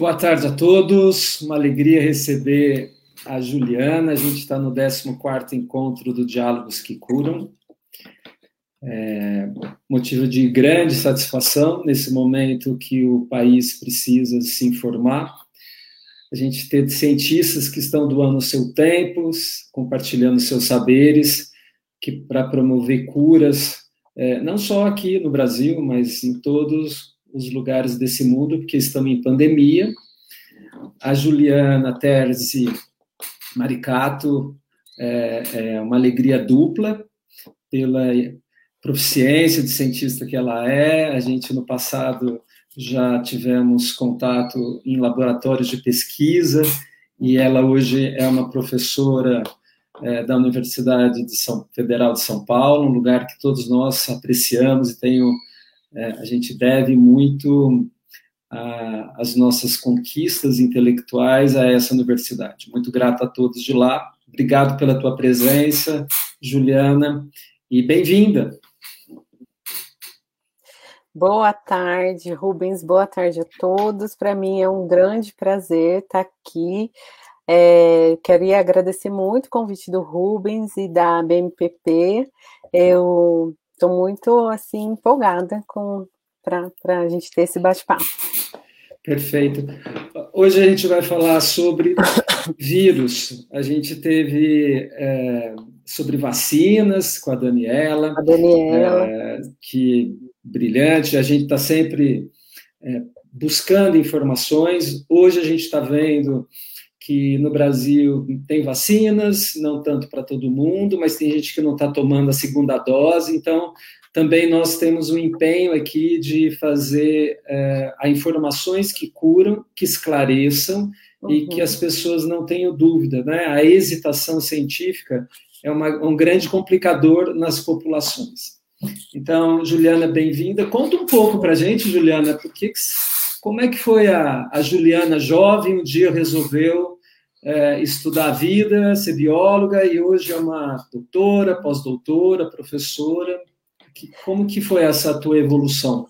boa tarde a todos. Uma alegria receber a Juliana. A gente está no 14 encontro do Diálogos que Curam. É, motivo de grande satisfação nesse momento que o país precisa se informar. A gente ter cientistas que estão doando seu tempo, compartilhando seus saberes, que para promover curas, é, não só aqui no Brasil, mas em todos os lugares desse mundo, porque estamos em pandemia. A Juliana Terzi Maricato é, é uma alegria dupla pela proficiência de cientista que ela é. A gente, no passado, já tivemos contato em laboratórios de pesquisa e ela hoje é uma professora é, da Universidade de São, Federal de São Paulo, um lugar que todos nós apreciamos e tenho, é, a gente deve muito a, as nossas conquistas intelectuais a essa universidade. Muito grato a todos de lá. Obrigado pela tua presença, Juliana, e bem-vinda. Boa tarde, Rubens. Boa tarde a todos. Para mim é um grande prazer estar aqui. É, queria agradecer muito o convite do Rubens e da BMPP. Eu estou muito assim empolgada com para a gente ter esse bate-papo. Perfeito. Hoje a gente vai falar sobre vírus. A gente teve é, sobre vacinas com a Daniela. A Daniela. É, que brilhante. A gente está sempre é, buscando informações. Hoje a gente está vendo que no Brasil tem vacinas, não tanto para todo mundo, mas tem gente que não está tomando a segunda dose. Então, também nós temos um empenho aqui de fazer é, informações que curam, que esclareçam uhum. e que as pessoas não tenham dúvida. Né? A hesitação científica é uma, um grande complicador nas populações. Então, Juliana, bem-vinda. Conta um pouco para a gente, Juliana, porque, como é que foi a, a Juliana jovem, um dia resolveu é, estudar a vida, ser bióloga, e hoje é uma doutora, pós-doutora, professora. Como que foi essa tua evolução?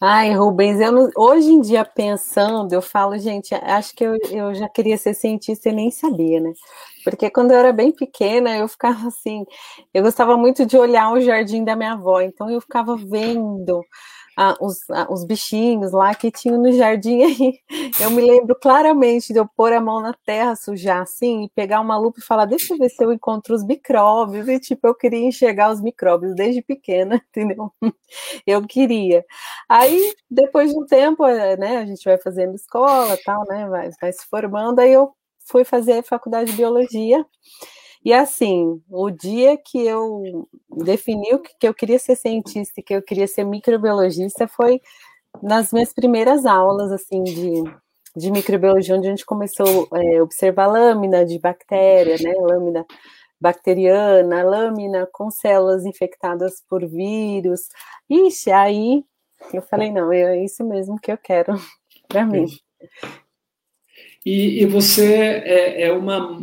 Ai, Rubens, eu hoje em dia pensando, eu falo, gente, acho que eu, eu já queria ser cientista e nem sabia, né? Porque quando eu era bem pequena, eu ficava assim, eu gostava muito de olhar o jardim da minha avó, então eu ficava vendo os, os bichinhos lá que tinham no jardim aí. Eu me lembro claramente de eu pôr a mão na terra, sujar assim, e pegar uma lupa e falar, deixa eu ver se eu encontro os micróbios. E tipo, eu queria enxergar os micróbios desde pequena, entendeu? Eu queria. Aí, depois de um tempo, eh, né, a gente vai fazendo escola tal, né? Vai, vai se formando, aí eu fui fazer faculdade de biologia. E assim, o dia que eu defini que eu queria ser cientista e que eu queria ser microbiologista foi nas minhas primeiras aulas, assim, de, de microbiologia, onde a gente começou a é, observar lâmina de bactéria, né, lâmina bacteriana, lâmina com células infectadas por vírus. Ixi, aí eu falei, não, é isso mesmo que eu quero para mim. E, e você é, é, uma,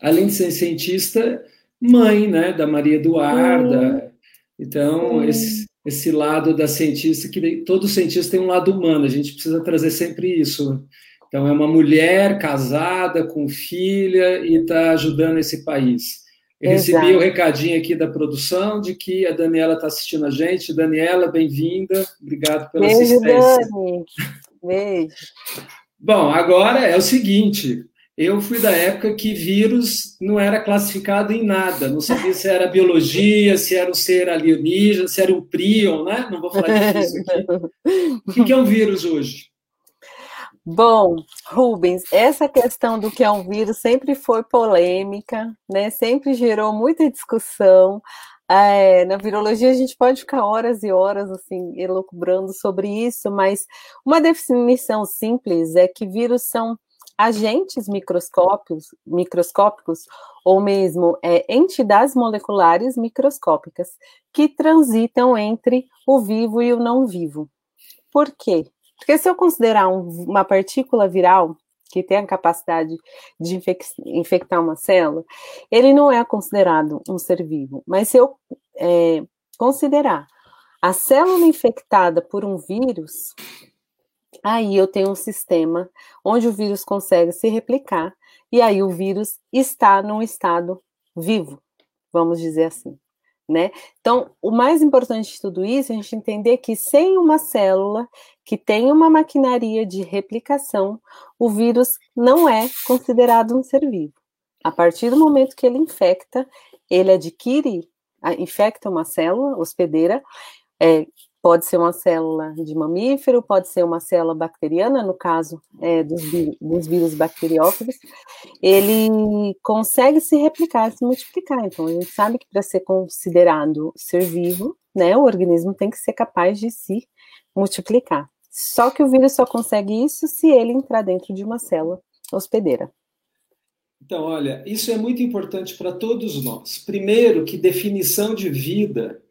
além de ser cientista, mãe, né, da Maria Eduarda. Então, esse, esse lado da cientista, que todo cientista tem um lado humano, a gente precisa trazer sempre isso. Então, é uma mulher casada, com filha, e está ajudando esse país. Eu Exato. recebi o um recadinho aqui da produção de que a Daniela está assistindo a gente. Daniela, bem-vinda. Obrigado pela Beijo, assistência. Dani. Beijo. Bom, agora é o seguinte: eu fui da época que vírus não era classificado em nada, não sabia se era biologia, se era um ser alienígena, se era um prion, né? Não vou falar disso aqui. O que é um vírus hoje? Bom, Rubens, essa questão do que é um vírus sempre foi polêmica, né? Sempre gerou muita discussão. É, na virologia a gente pode ficar horas e horas assim elucubrando sobre isso, mas uma definição simples é que vírus são agentes microscópicos, microscópicos ou mesmo é, entidades moleculares microscópicas que transitam entre o vivo e o não vivo. Por quê? Porque se eu considerar um, uma partícula viral, que tem a capacidade de infectar uma célula, ele não é considerado um ser vivo. Mas se eu é, considerar a célula infectada por um vírus, aí eu tenho um sistema onde o vírus consegue se replicar, e aí o vírus está num estado vivo, vamos dizer assim. Né? Então, o mais importante de tudo isso é a gente entender que sem uma célula que tem uma maquinaria de replicação, o vírus não é considerado um ser vivo. A partir do momento que ele infecta, ele adquire, infecta uma célula hospedeira, é, pode ser uma célula de mamífero, pode ser uma célula bacteriana, no caso é, dos, dos, vírus bacteriófagos, ele consegue se replicar, se multiplicar. Então, a gente sabe que para ser considerado ser vivo, né, o organismo tem que ser capaz de se multiplicar. Só que o vírus só consegue isso se ele entrar dentro de uma célula hospedeira. Então, olha, isso é muito importante para todos nós. Primeiro, que definição de vida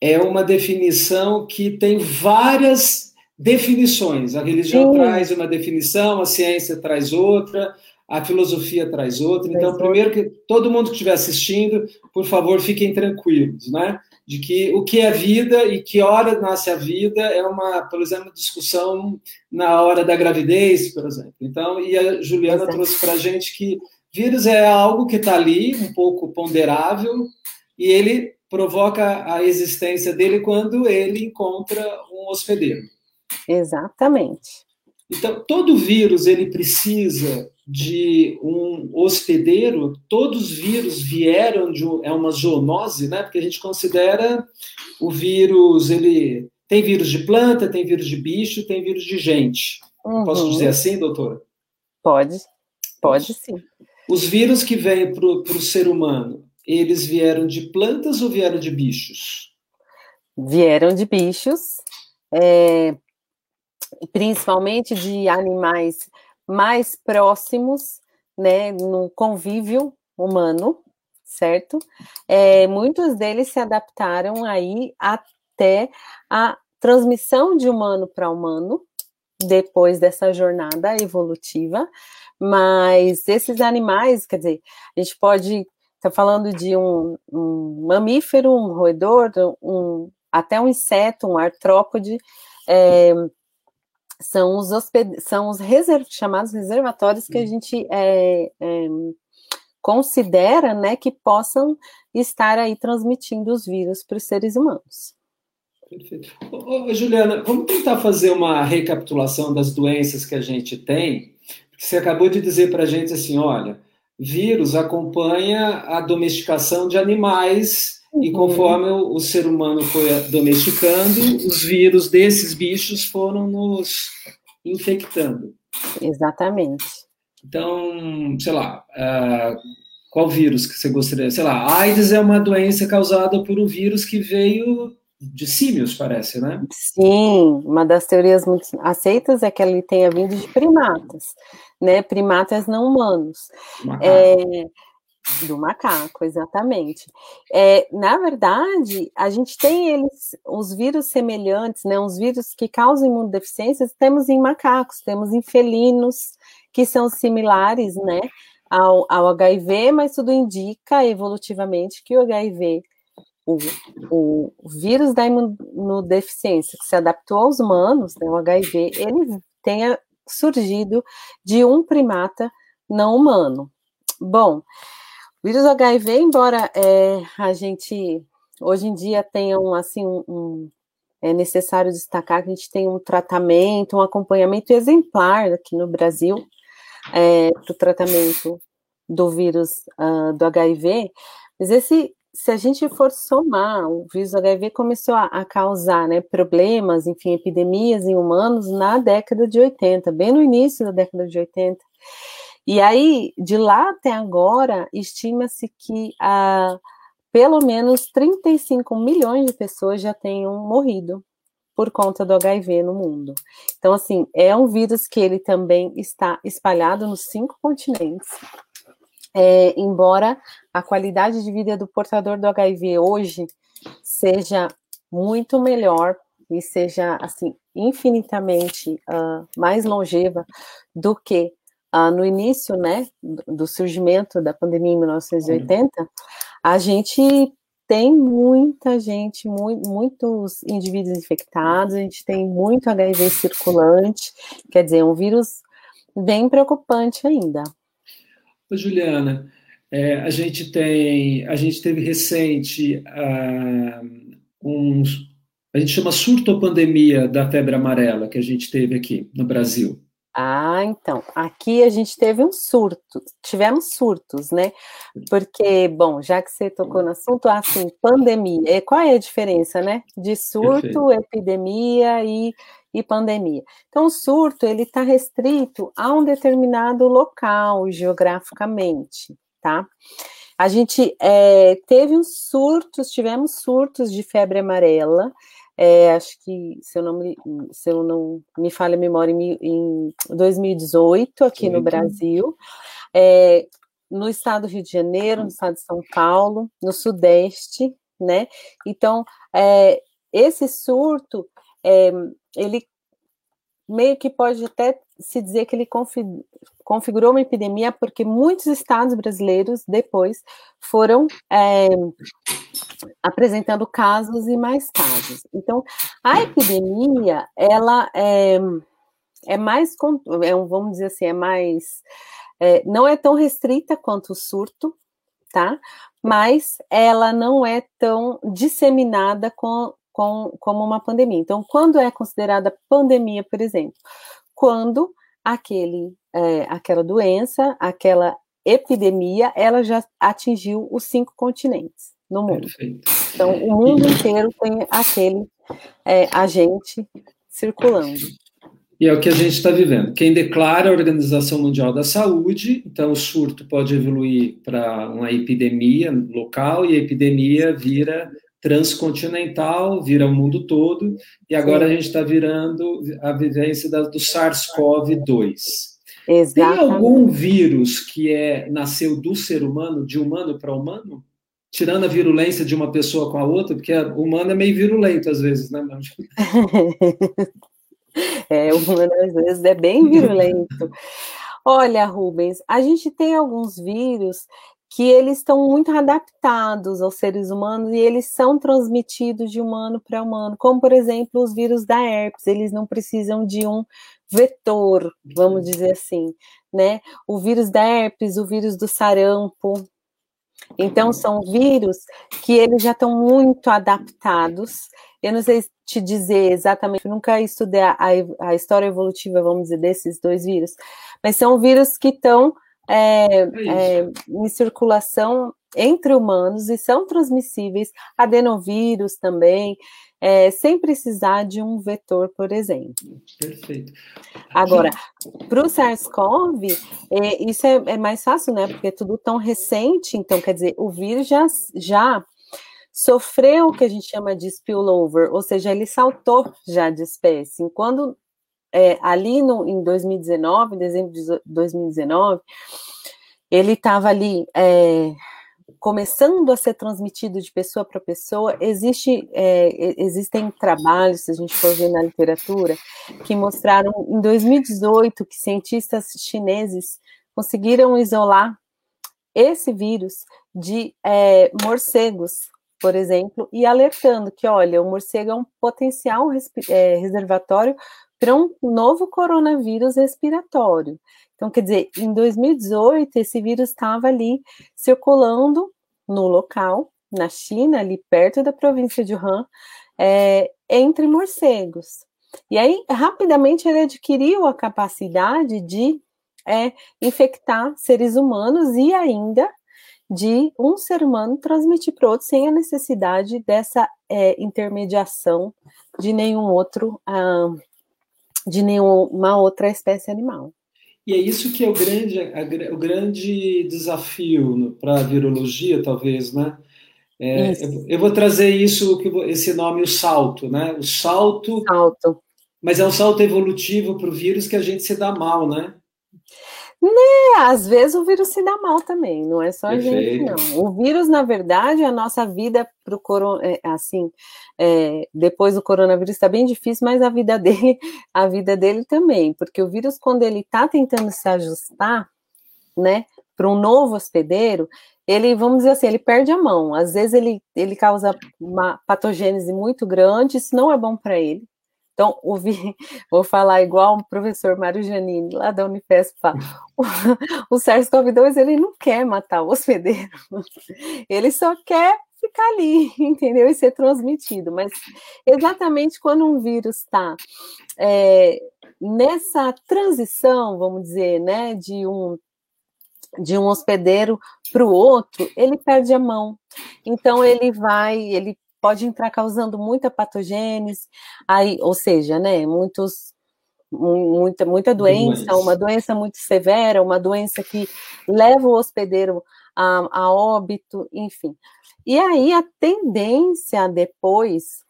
é uma definição que tem várias definições. A religião Sim. traz uma definição, a ciência traz outra, a filosofia traz outra. Então, primeiro que todo mundo que estiver assistindo, por favor, fiquem tranquilos, né? De que o que é vida e que hora nasce a vida é uma, por exemplo, discussão na hora da gravidez, por exemplo. Então, e a Juliana Exato. trouxe para a gente que vírus é algo que está ali, um pouco ponderável, e ele provoca a existência dele quando ele encontra um hospedeiro. Exatamente. Então, todo vírus ele precisa de um hospedeiro. Todos os vírus vieram de é uma zoonose, né? Porque a gente considera o vírus ele tem vírus de planta, tem vírus de bicho, tem vírus de gente. Uhum. Posso dizer assim, doutora? Pode, pode sim. Os vírus que vêm para o ser humano, eles vieram de plantas ou vieram de bichos? Vieram de bichos, é, principalmente de animais mais próximos, né, no convívio humano, certo? É, muitos deles se adaptaram aí até a transmissão de humano para humano, depois dessa jornada evolutiva, mas esses animais, quer dizer, a gente pode Está falando de um, um, mamífero, um roedor, um, até um inseto, um artrópode. É, são os, hosped... são os reserv... chamados reservatórios que a gente é, é, considera né, que possam estar aí transmitindo os vírus para os seres humanos. Perfeito. Ô, ô, Juliana, vamos tentar fazer uma recapitulação das doenças que a gente tem. Você acabou de dizer para a gente assim, olha, vírus acompanha a domesticação de animais uhum. e conforme o, o, ser humano foi domesticando, os vírus desses bichos foram nos infectando. Exatamente. Então, sei lá, uh, qual vírus que você gostaria? Sei lá, AIDS é uma doença causada por um vírus que veio de símios, parece, né? Sim, uma das teorias muito aceitas é que ele tenha vindo de primatas, né? Primatas não humanos. Macaco. É, do macaco, exatamente. É, na verdade, a gente tem eles, os vírus semelhantes, né? Os vírus que causam imunodeficiências, temos em macacos, temos em felinos, que são similares, né? Ao, ao HIV, mas tudo indica evolutivamente que o HIV o, o, vírus da imunodeficiência que se adaptou aos humanos, né, o HIV, ele tenha surgido de um primata não humano. Bom, o vírus HIV, embora é, a gente hoje em dia tenha um, assim, um, um, é necessário destacar que a gente tem um tratamento, um acompanhamento exemplar aqui no Brasil é, para o tratamento do vírus uh, do HIV, mas esse se a gente for somar, o vírus HIV começou a, a, causar né, problemas, enfim, epidemias em humanos na década de 80, bem no início da década de 80. E aí, de lá até agora, estima-se que ah, pelo menos 35 milhões de pessoas já tenham morrido por conta do HIV no mundo. Então, assim, é um vírus que ele também está espalhado nos cinco continentes é, embora a qualidade de vida do portador do HIV hoje seja muito melhor e seja assim infinitamente uh, mais longeva do que uh, no início, né, do surgimento da pandemia em 1980, a gente tem muita gente, muito, muitos indivíduos infectados, a gente tem muito HIV circulante, quer dizer, um vírus bem preocupante ainda. Juliana, é, a gente tem, a gente teve recente uh, uns, a gente chama surtopandemia da febre amarela que a gente teve aqui no Brasil. Ah, então, aqui a gente teve um surto, tivemos surtos, né? Porque, bom, já que você tocou no assunto, assim, pandemia, qual é a diferença, né? De surto, Perfeito. epidemia e, e pandemia. Então, o surto, ele está restrito a um determinado local, geograficamente, tá? A gente é, teve uns surtos, tivemos surtos de febre amarela, é, acho que, se eu não me, se eu não me falha a memória, em, em 2018, aqui Sim. no Brasil, é, no estado do Rio de Janeiro, no estado de São Paulo, no Sudeste, né? Então, é, esse surto, é, ele meio que pode até se dizer que ele configurou uma epidemia, porque muitos estados brasileiros depois foram é, apresentando casos e mais casos. Então, a epidemia, ela é, é mais, é, vamos dizer assim, é mais, é, não é tão restrita quanto o surto, tá? Mas ela não é tão disseminada com, com, como uma pandemia. Então, quando é considerada pandemia, por exemplo? Quando aquele, é, aquela doença, aquela epidemia, ela já atingiu os cinco continentes no mundo. Perfeito. Então, o mundo inteiro tem aquele é, agente circulando. E é o que a gente está vivendo. Quem declara a Organização Mundial da Saúde, então o surto pode evoluir para uma epidemia local e a epidemia vira transcontinental, vira o mundo todo, e agora Sim. a gente está virando a vivência da, do SARS-CoV-2. Tem algum vírus que é nasceu do ser humano, de humano para humano? tirando a virulência de uma pessoa com a outra, porque o humano é meio virulento às vezes, né? é, o humano às vezes é bem virulento. Olha, Rubens, a gente tem alguns vírus que eles estão muito adaptados aos seres humanos e eles são transmitidos de humano para humano, como por exemplo os vírus da herpes, eles não precisam de um vetor, vamos dizer assim, né? O vírus da herpes, o vírus do sarampo, então, são vírus que eles já estão muito adaptados. Eu não sei te dizer exatamente, nunca estudei a, a, história evolutiva, vamos dizer, desses dois vírus, mas são vírus que estão é, é, em circulação entre humanos e são transmissíveis, adenovírus também é, sem precisar de um vetor, por exemplo. Perfeito. Agora, para o SARS-CoV, é, isso é, é, mais fácil, né? Porque é tudo tão recente, então, quer dizer, o vírus já, já sofreu o que a gente chama de spillover, ou seja, ele saltou já de espécie. Quando é, ali no, em 2019, em dezembro de 2019, ele estava ali é, começando a ser transmitido de pessoa para pessoa, existe, é, existem trabalhos, se a gente for ver na literatura, que mostraram em 2018 que cientistas chineses conseguiram isolar esse vírus de é, morcegos, por exemplo, e alertando que, olha, o morcego é um potencial é, reservatório para um novo coronavírus respiratório. Então, quer dizer, em 2018, esse vírus estava ali circulando no local, na China, ali perto da província de Wuhan, é, entre morcegos. E aí, rapidamente, ele adquiriu a capacidade de é, infectar seres humanos e ainda de um ser humano transmitir para outro sem a necessidade dessa é, intermediação de nenhum outro, ah, de nenhuma outra espécie animal. E é isso que é o grande, a, o grande desafio para a virologia, talvez, né? É, eu vou trazer isso, esse nome, o salto, né? O salto. Salto. Mas é um salto evolutivo para o vírus que a gente se dá mal, né? Né, às vezes o vírus se dá mal também, não é só a gente, não. O vírus, na verdade, a nossa vida para o corona, é, assim, é, depois do coronavírus está bem difícil, mas a vida dele, a vida dele também, porque o vírus, quando ele está tentando se ajustar, né, para um novo hospedeiro, ele, vamos dizer assim, ele perde a mão. Às vezes ele, ele causa uma patogênese muito grande, isso não é bom para ele. Então, ouvi, vou falar igual o professor Mário Janine, lá da Unifesp, fala, o, o SARS-CoV-2, ele não quer matar o hospedeiro, ele só quer ficar ali, entendeu? E ser transmitido. Mas exatamente quando um vírus está é, nessa transição, vamos dizer, né, de um de um hospedeiro para o outro, ele perde a mão. Então ele vai, ele pode entrar causando muita patogênese, aí, ou seja, né, muitos muita, muita doença, doença, uma doença muito severa, uma doença que leva o hospedeiro a, a óbito, enfim. E aí a tendência depois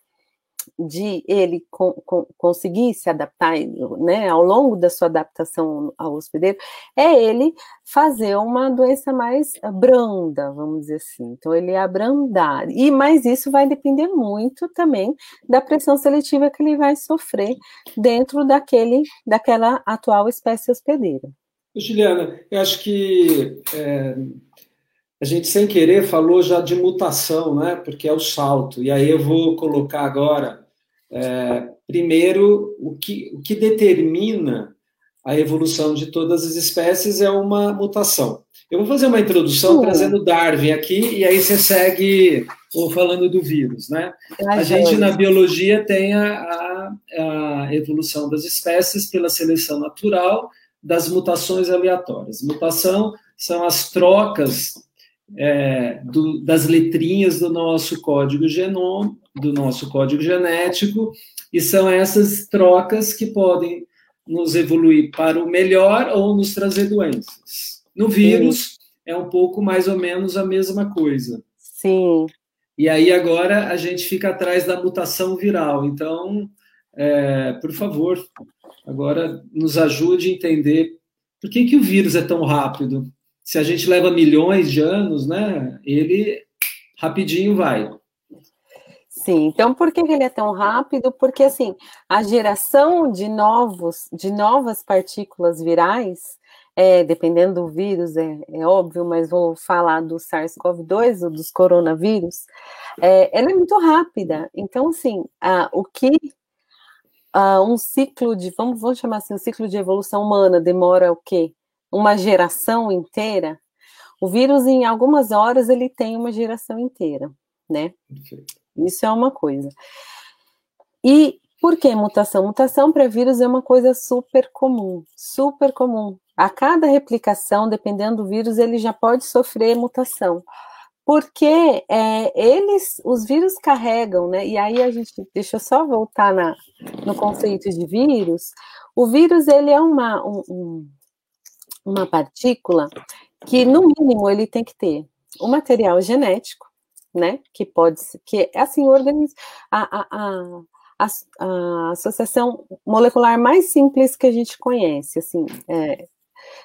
de ele com, com, conseguir se adaptar, né, ao longo da sua adaptação ao hospedeiro, é ele fazer uma doença mais branda, vamos dizer assim. Então, ele abrandar. E, mas isso vai depender muito também da pressão seletiva que ele vai sofrer dentro daquele, daquela atual espécie hospedeira. Juliana, eu acho que é, a gente, sem querer, falou já de mutação, né? Porque é o salto. E aí eu vou colocar agora, é, primeiro, o que, o que determina a evolução de todas as espécies é uma mutação. Eu vou fazer uma introdução uhum. trazendo Darwin aqui, e aí você segue ou falando do vírus, né? A gente, na biologia, tem a, a, a evolução das espécies pela seleção natural das mutações aleatórias. Mutação são as trocas é, do, das letrinhas do nosso código genoma, do nosso código genético, e são essas trocas que podem nos evoluir para o melhor ou nos trazer doenças. No vírus, Sim. é um pouco mais ou menos a mesma coisa. Sim. E aí agora a gente fica atrás da mutação viral. Então, é, por favor, agora nos ajude a entender por que, que o vírus é tão rápido se a gente leva milhões de anos, né, ele rapidinho vai. Sim, então por que ele é tão rápido? Porque assim, a geração de novos, de novas partículas virais, é, dependendo do vírus, é, é, óbvio, mas vou falar do SARS-CoV-2, dos coronavírus, é, ela é muito rápida. Então, assim, a, o que a, um ciclo de, vamos, vamos chamar assim, um ciclo de evolução humana demora o quê? Uma geração inteira, o vírus, em algumas horas, ele tem uma geração inteira, né? Isso é uma coisa. E por que mutação? Mutação para vírus é uma coisa super comum, super comum. A cada replicação, dependendo do vírus, ele já pode sofrer mutação. Porque é, eles, os vírus carregam, né? E aí a gente, deixa eu só voltar na, no conceito de vírus. O vírus, ele é uma, um, um uma partícula que, no mínimo, ele tem que ter o material genético, né? Que pode ser, que é assim, o organismo, a, a, a, a, associação molecular mais simples que a gente conhece, assim, é,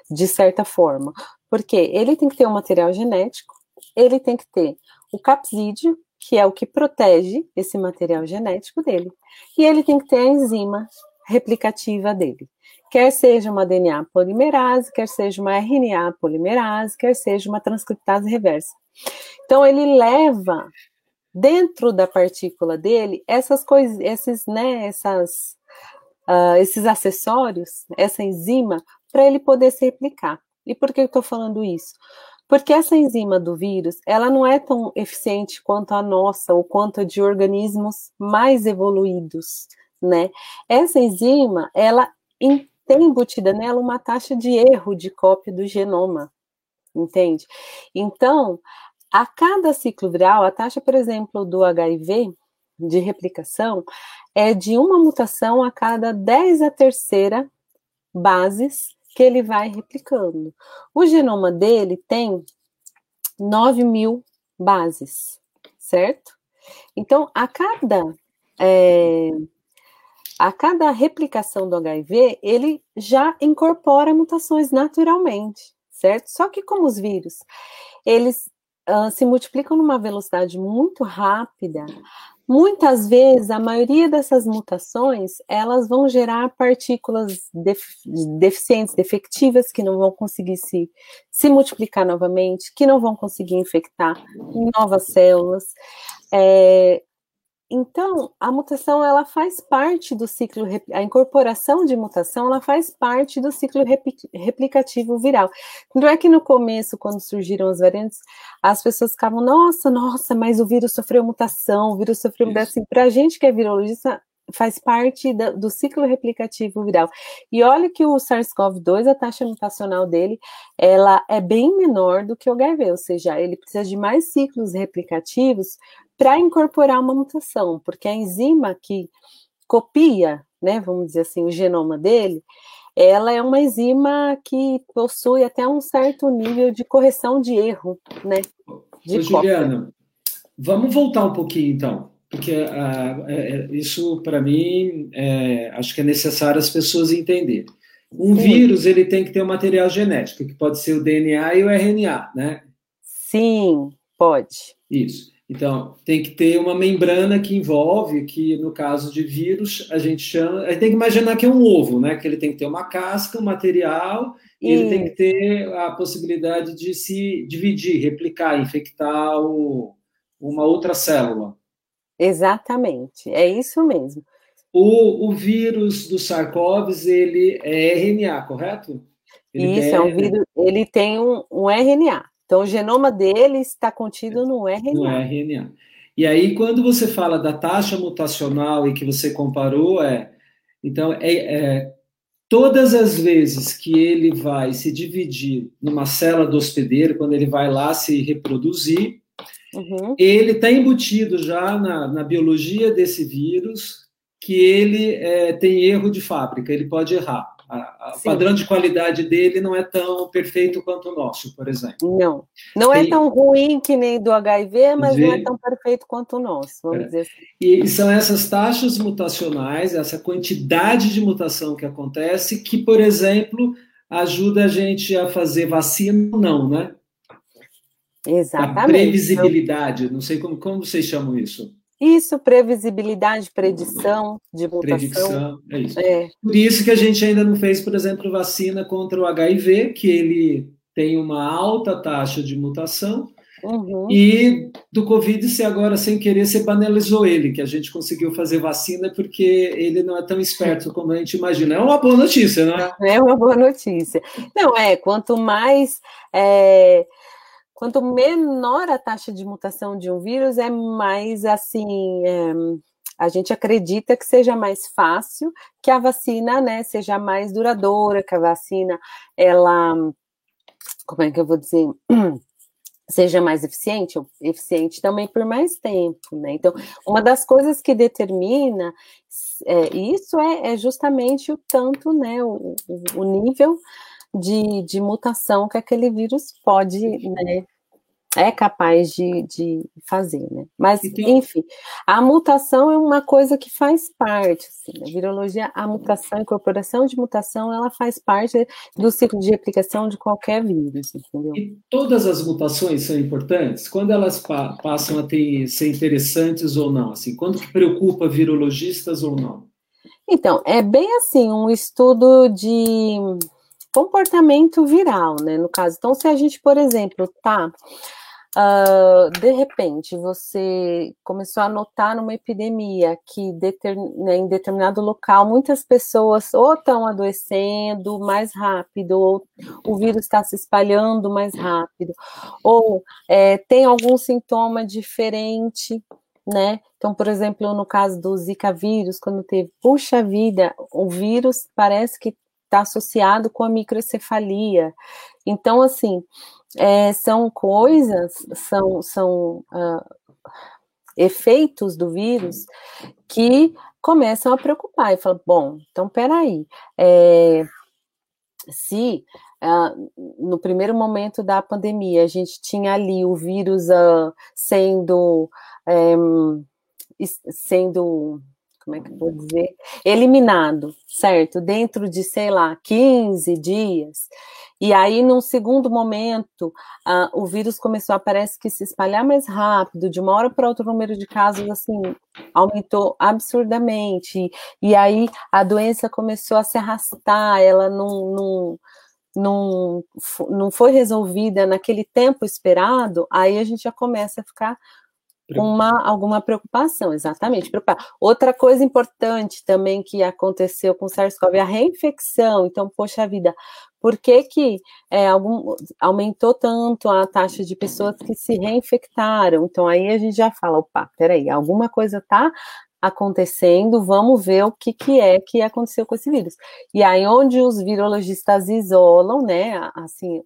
de certa forma. Porque ele tem que ter o material genético, ele tem que ter o capsídeo, que é o que protege esse material genético dele, e ele tem que ter a enzima replicativa dele quer seja uma DNA polimerase, quer seja uma RNA polimerase, quer seja uma transcriptase reversa. Então ele leva dentro da partícula dele essas coisas, esses, né, essas, uh, esses acessórios, essa enzima, para ele poder se replicar. E por que eu estou falando isso? Porque essa enzima do vírus, ela não é tão eficiente quanto a nossa, ou quanto a de organismos mais evoluídos, né? Essa enzima, ela tem embutida nela uma taxa de erro de cópia do genoma, entende? Então, a cada ciclo viral, a taxa, por exemplo, do HIV de replicação é de uma mutação a cada 10 a terceira bases que ele vai replicando. O genoma dele tem 9 mil bases, certo? Então, a cada é, a cada replicação do HIV, ele já incorpora mutações naturalmente, certo? Só que como os vírus, eles uh, se multiplicam numa velocidade muito rápida, Muitas vezes, a maioria dessas mutações, elas vão gerar partículas deficientes, defectivas, que não vão conseguir se, se multiplicar novamente, que não vão conseguir infectar novas células. É, então, a mutação ela faz parte do ciclo, a incorporação de mutação ela faz parte do ciclo replicativo viral. Não é que no começo, quando surgiram as variantes, as pessoas ficavam, nossa, nossa, mas o vírus sofreu mutação, o vírus sofreu mutação. Assim, Para a gente que é virologista, faz parte da, do ciclo replicativo viral. E olha que o SARS-CoV-2, a taxa mutacional dele, ela é bem menor do que o HIV, ou seja, ele precisa de mais ciclos replicativos para incorporar uma mutação, porque a enzima que copia, né, vamos dizer assim, o genoma dele, ela é uma enzima que possui até um certo nível de correção de erro, né? De Ô, Juliana, vamos voltar um pouquinho então, porque uh, é, isso para mim é, acho que é necessário as pessoas entenderem. Um Sim. vírus ele tem que ter um material genético, que pode ser o DNA e o RNA, né? Sim, pode. Isso. Então, tem que ter uma membrana que envolve, que no caso de vírus, a gente chama. A gente tem que imaginar que é um ovo, né? Que ele tem que ter uma casca, um material, e ele tem que ter a possibilidade de se dividir, replicar, infectar o, uma outra célula. Exatamente, é isso mesmo. O, o vírus do SARS-CoV, ele é RNA, correto? Ele isso, é um vírus, ele tem um, um RNA. Então, o genoma dele está contido no RNA. No RNA. E aí, quando você fala da taxa mutacional e que você comparou, é. Então, é, é todas as vezes que ele vai se dividir numa célula do hospedeiro, quando ele vai lá se reproduzir, uhum. ele está embutido já na, na, biologia desse vírus que ele é, tem erro de fábrica, ele pode errar o padrão de qualidade dele não é tão perfeito quanto o nosso, por exemplo. Não. Não é Tem... é tão ruim que nem do HIV, mas não é tão perfeito quanto o nosso, vamos é. dizer assim. E são essas taxas mutacionais, essa quantidade de mutação que acontece, que, por exemplo, ajuda a gente a fazer vacina ou não, né? Exatamente. A previsibilidade, não sei como, como vocês chamam isso. Isso, previsibilidade, predição de mutação. Predição, é isso. É. Por isso que a gente ainda não fez, por exemplo, vacina contra o HIV, que ele tem uma alta taxa de mutação, uhum. e do Covid, se agora, sem querer, você banalizou ele, que a gente conseguiu fazer vacina porque ele não é tão esperto como a gente imagina. É uma boa notícia, né? É uma boa notícia. Não, é, quanto mais... É Quanto menor a taxa de mutação de um vírus, é mais assim. É, a gente acredita que seja mais fácil, que a vacina, né, seja mais duradoura, que a vacina, ela, como é que eu vou dizer, seja mais eficiente, eficiente também por mais tempo, né? Então, uma das coisas que determina é, isso é, é, justamente o tanto, né, o, o nível de, de mutação que aquele vírus pode, né, é capaz de, de fazer, né? Mas, enfim, a mutação é uma coisa que faz parte, assim, a virologia, a mutação, a incorporação de mutação, ela faz parte do ciclo de replicação de qualquer vírus, entendeu? E todas as mutações são importantes? Quando elas pa passam a ter, ser interessantes ou não? Assim, quando que preocupa virologistas ou não? Então, é bem assim, um estudo de comportamento viral, né, no caso. Então, se a gente, por exemplo, tá Uh, de repente você começou a notar numa epidemia que né, em determinado local muitas pessoas ou estão adoecendo mais rápido, ou o vírus está se espalhando mais rápido, ou é, tem algum sintoma diferente, né? Então, por exemplo, no caso do Zika vírus, quando teve, puxa vida, o vírus parece que está associado com a microcefalia. Então, assim, é, são coisas, são, são uh, efeitos do vírus que começam a preocupar e falam, bom, então peraí, é, se uh, no primeiro momento da pandemia a gente tinha ali o vírus uh, sendo, um, sendo como é que eu vou dizer? Eliminado, certo? Dentro de, sei lá, 15 dias. E aí, num segundo momento, uh, o vírus começou a parece que se espalhar mais rápido, de uma hora para outra o número de casos assim aumentou absurdamente. E, e aí a doença começou a se arrastar, ela não, não, não, não foi resolvida naquele tempo esperado, aí a gente já começa a ficar uma alguma preocupação, exatamente, preocupar. Outra coisa importante também que aconteceu com o SARS-CoV é a reinfecção. Então, poxa vida, por que, que é, algum, aumentou tanto a taxa de pessoas que se reinfectaram? Então, aí a gente já fala, opa, peraí, alguma coisa está acontecendo, vamos ver o que, que é que aconteceu com esse vírus. E aí, onde os virologistas isolam, né, assim,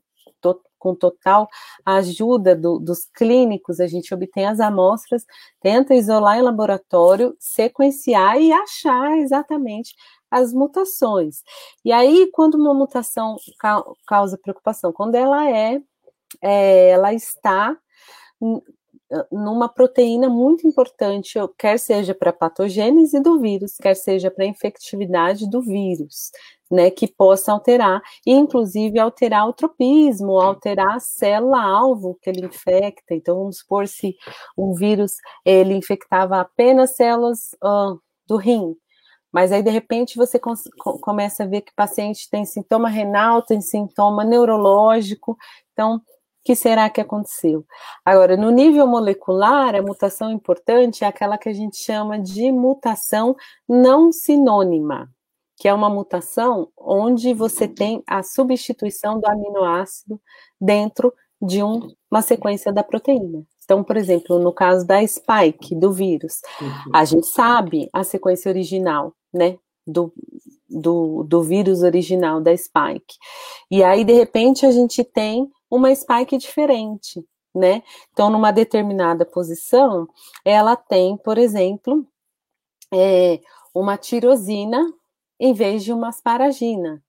com total ajuda do, dos clínicos, a gente obtém as amostras, tenta isolar em laboratório, sequenciar e achar exatamente as mutações. E aí, quando uma mutação ca causa preocupação, quando ela é, é ela está numa proteína muito importante, quer seja para a patogênese do vírus, quer seja para a infectividade do vírus, né, que possa alterar, e inclusive alterar o tropismo, alterar a célula-alvo que ele infecta. Então, vamos supor se um vírus ele infectava apenas células uh, do rim, mas aí de repente você começa a ver que o paciente tem sintoma renal, tem sintoma neurológico, então que será que aconteceu? Agora, no nível molecular, a mutação importante é aquela que a gente chama de mutação não sinônima, que é uma mutação onde você tem a substituição do aminoácido dentro de um, uma sequência da proteína. Então, por exemplo, no caso da spike do vírus, a gente sabe a sequência original, né? Do, do, do vírus original da spike. E aí, de repente, a gente tem uma spike diferente, né? Então, numa determinada posição, ela tem, por exemplo, é, uma tirosina em vez de uma asparagina,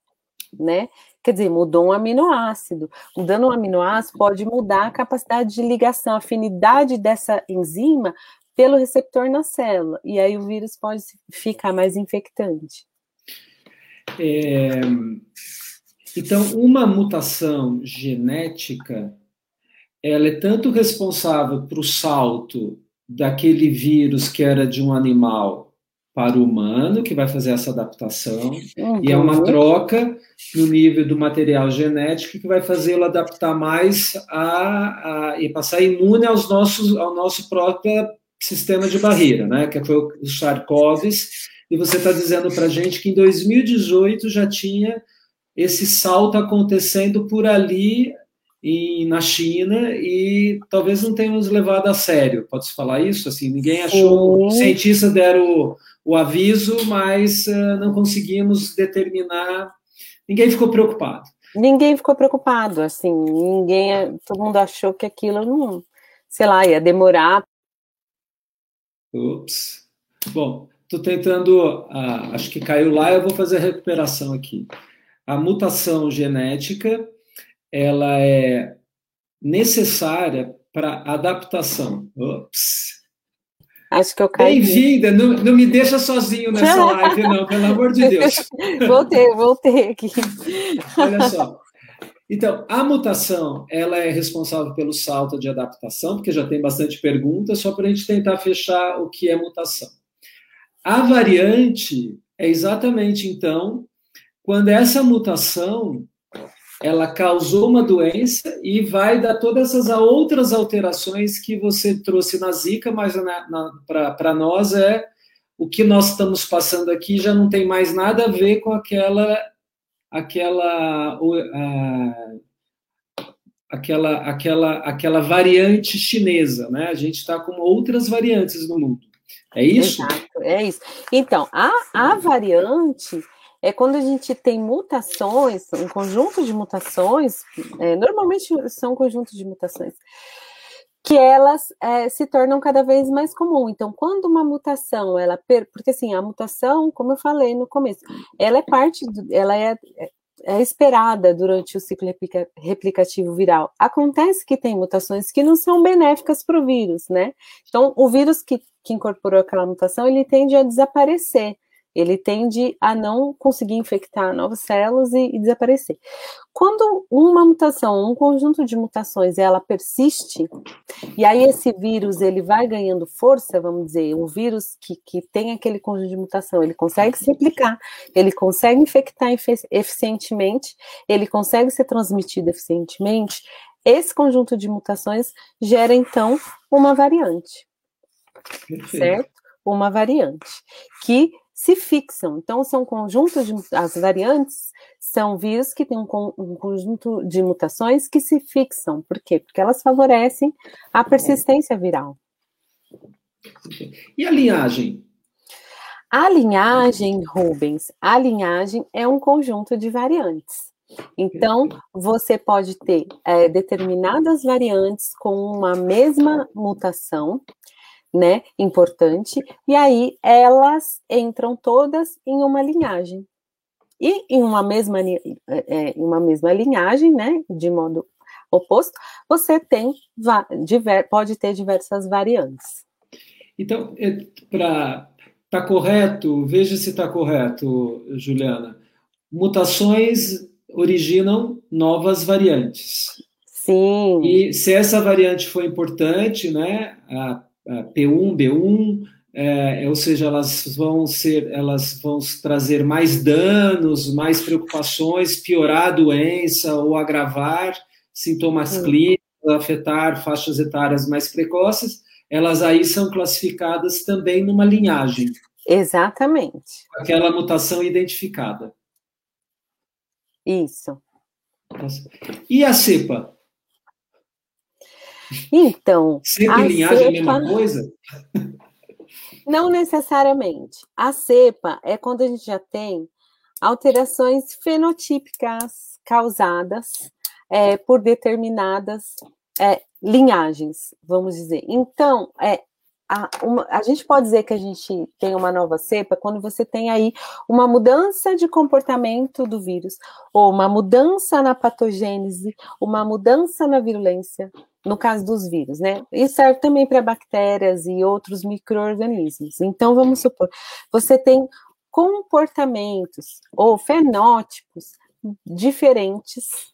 né? Quer dizer, mudou um aminoácido. Mudando um aminoácido pode mudar a capacidade de ligação, a afinidade dessa enzima pelo receptor na célula. E aí o vírus pode ficar mais infectante. É, então, uma mutação genética, ela é tanto responsável para o salto daquele vírus que era de um animal para o humano, que vai fazer essa adaptação, uhum. e é uma troca no nível do material genético que vai fazê-lo adaptar mais a, a, e passar imune aos nossos, ao nosso próprio sistema de barreira, né? Que foi o Charcovs, e você está dizendo para a gente que em 2018 já tinha esse salto acontecendo por ali em, na China e talvez não tenhamos levado a sério. Pode-se falar isso? Assim, ninguém achou, os cientistas deram o, aviso, mas uh, não conseguimos determinar. Ninguém ficou preocupado. Ninguém ficou preocupado, assim, ninguém, todo mundo achou que aquilo não, sei lá, ia demorar. Ups. Bom, estou tentando, uh, acho que caiu lá, eu vou fazer a recuperação aqui. A mutação genética, ela é necessária para adaptação. Ups. Acho que eu caí. Bem-vinda, não, não, me deixa sozinho nessa live, não, pelo amor de Deus. voltei, voltei aqui. Olha só. Então, a mutação, ela é responsável pelo salto de adaptação, porque já tem bastante perguntas, só para a gente tentar fechar o que é mutação. A variante é exatamente, então, quando essa mutação ela causou uma doença e vai dar todas essas outras alterações que você trouxe na Zika, mas para nós é o que nós estamos passando aqui já não tem mais nada a ver com aquela aquela aquela aquela aquela variante chinesa, né? A gente está com outras variantes no mundo. É isso? Exato, é isso. Então, a, a variante é quando a gente tem mutações, um conjunto de mutações, é, normalmente são conjuntos de mutações, que elas é, se tornam cada vez mais comum. Então, quando uma mutação, ela porque assim, a mutação, como eu falei no começo, ela é parte, do, ela é, é esperada durante o ciclo replicativo viral. Acontece que tem mutações que não são benéficas para o vírus, né? Então, o vírus que que incorporou aquela mutação, ele tende a desaparecer ele tende a não conseguir infectar novas células e, e, desaparecer. Quando uma mutação, um conjunto de mutações, ela persiste, e aí esse vírus ele vai ganhando força, vamos dizer, o vírus que, que tem aquele conjunto de mutação, ele consegue se replicar, ele consegue infectar eficientemente, ele consegue ser transmitido eficientemente, esse conjunto de mutações gera então uma variante. Perfeito. Certo? Uma variante que se fixam. Então, são conjuntos de as variantes são vírus que têm um, um, conjunto de mutações que se fixam. Por quê? Porque elas favorecem a persistência viral. E a linhagem? A linhagem, Rubens, a linhagem é um conjunto de variantes. Então, você pode ter é, determinadas variantes com uma mesma mutação, né, importante, e aí elas entram todas em uma linhagem. E em uma mesma, é, é, em uma mesma linhagem, né, de modo oposto, você tem, pode ter diversas variantes. Então, é, para tá correto, veja se está correto, Juliana. Mutações originam novas variantes. Sim. E se essa variante for importante, né, a P1, B1, é, ou seja, elas vão ser, elas vão trazer mais danos, mais preocupações, piorar a doença ou agravar sintomas hum. clínicos, afetar faixas etárias mais precoces, elas aí são classificadas também numa linhagem. Exatamente. Aquela mutação identificada. Isso. E a cepa? Então. Cepa e linhagem cepa... é a mesma coisa? Não necessariamente. A cepa é quando a gente já tem alterações fenotípicas causadas é, por determinadas é, linhagens, vamos dizer. Então, é, a, uma, a, gente pode dizer que a gente tem uma nova cepa quando você tem aí uma mudança de comportamento do vírus, ou uma mudança na patogênese, uma mudança na virulência, no caso dos vírus, né? E serve também para bactérias e outros micro-organismos. Então, vamos supor, você tem comportamentos ou fenótipos diferentes,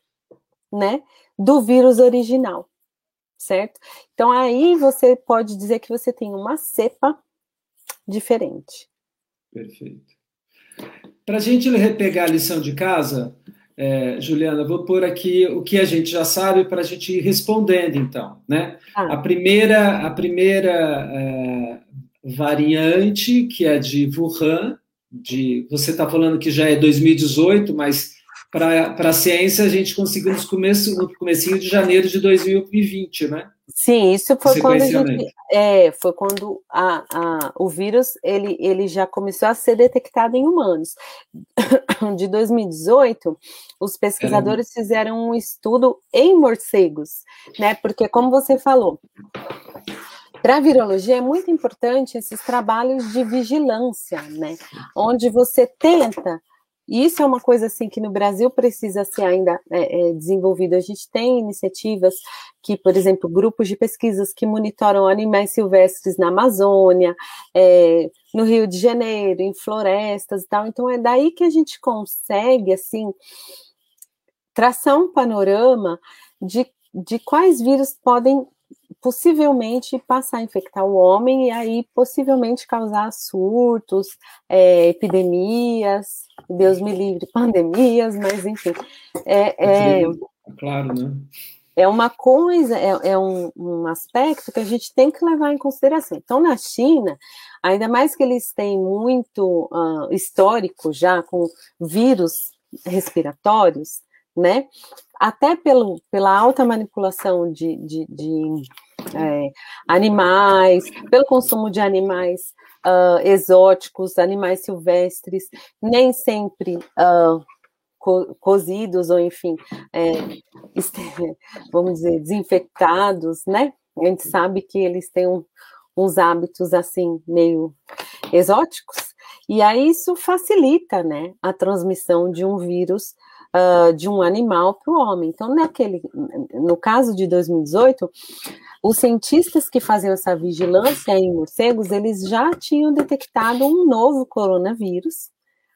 né, do vírus original, certo? Então, aí você pode dizer que você tem uma cepa diferente. Perfeito. Para a gente repegar a lição de casa, é, Juliana, vou pôr aqui o que a gente já sabe para a gente ir respondendo, então. Né? Ah. A primeira, a primeira é, variante, que é de Wuhan, de, você está falando que já é 2018, mas para a ciência a gente conseguiu nos começo, no comecinho de janeiro de 2020, né? Sim, isso foi quando a gente, é, foi quando a, a, o vírus ele, ele já começou a ser detectado em humanos. De 2018, os pesquisadores fizeram um estudo em morcegos, né? Porque como você falou, para a virologia é muito importante esses trabalhos de vigilância, né? Onde você tenta e isso é uma coisa assim que no Brasil precisa ser ainda é, é, desenvolvido. A gente tem iniciativas que, por exemplo, grupos de pesquisas que monitoram animais silvestres na Amazônia, é, no Rio de Janeiro, em florestas e tal. Então é daí que a gente consegue assim traçar um panorama de, de quais vírus podem possivelmente passar a infectar o homem e aí possivelmente causar surtos, é, epidemias, Deus me livre, pandemias, mas enfim. É, é, claro, né? É uma coisa, é, é um, um, aspecto que a gente tem que levar em consideração. Então, na China, ainda mais que eles têm muito uh, histórico já com vírus respiratórios, né? Até pelo, pela alta manipulação de, de, de é, animais, pelo consumo de animais uh, exóticos, animais silvestres, nem sempre uh, co cozidos ou, enfim, é, vamos dizer, desinfectados, né? A gente sabe que eles têm um, uns hábitos assim meio exóticos, e aí isso facilita, né, a transmissão de um vírus uh, de um animal para o homem. Então, naquele, no caso de 2018, os cientistas que faziam essa vigilância em morcegos, eles já tinham detectado um novo coronavírus,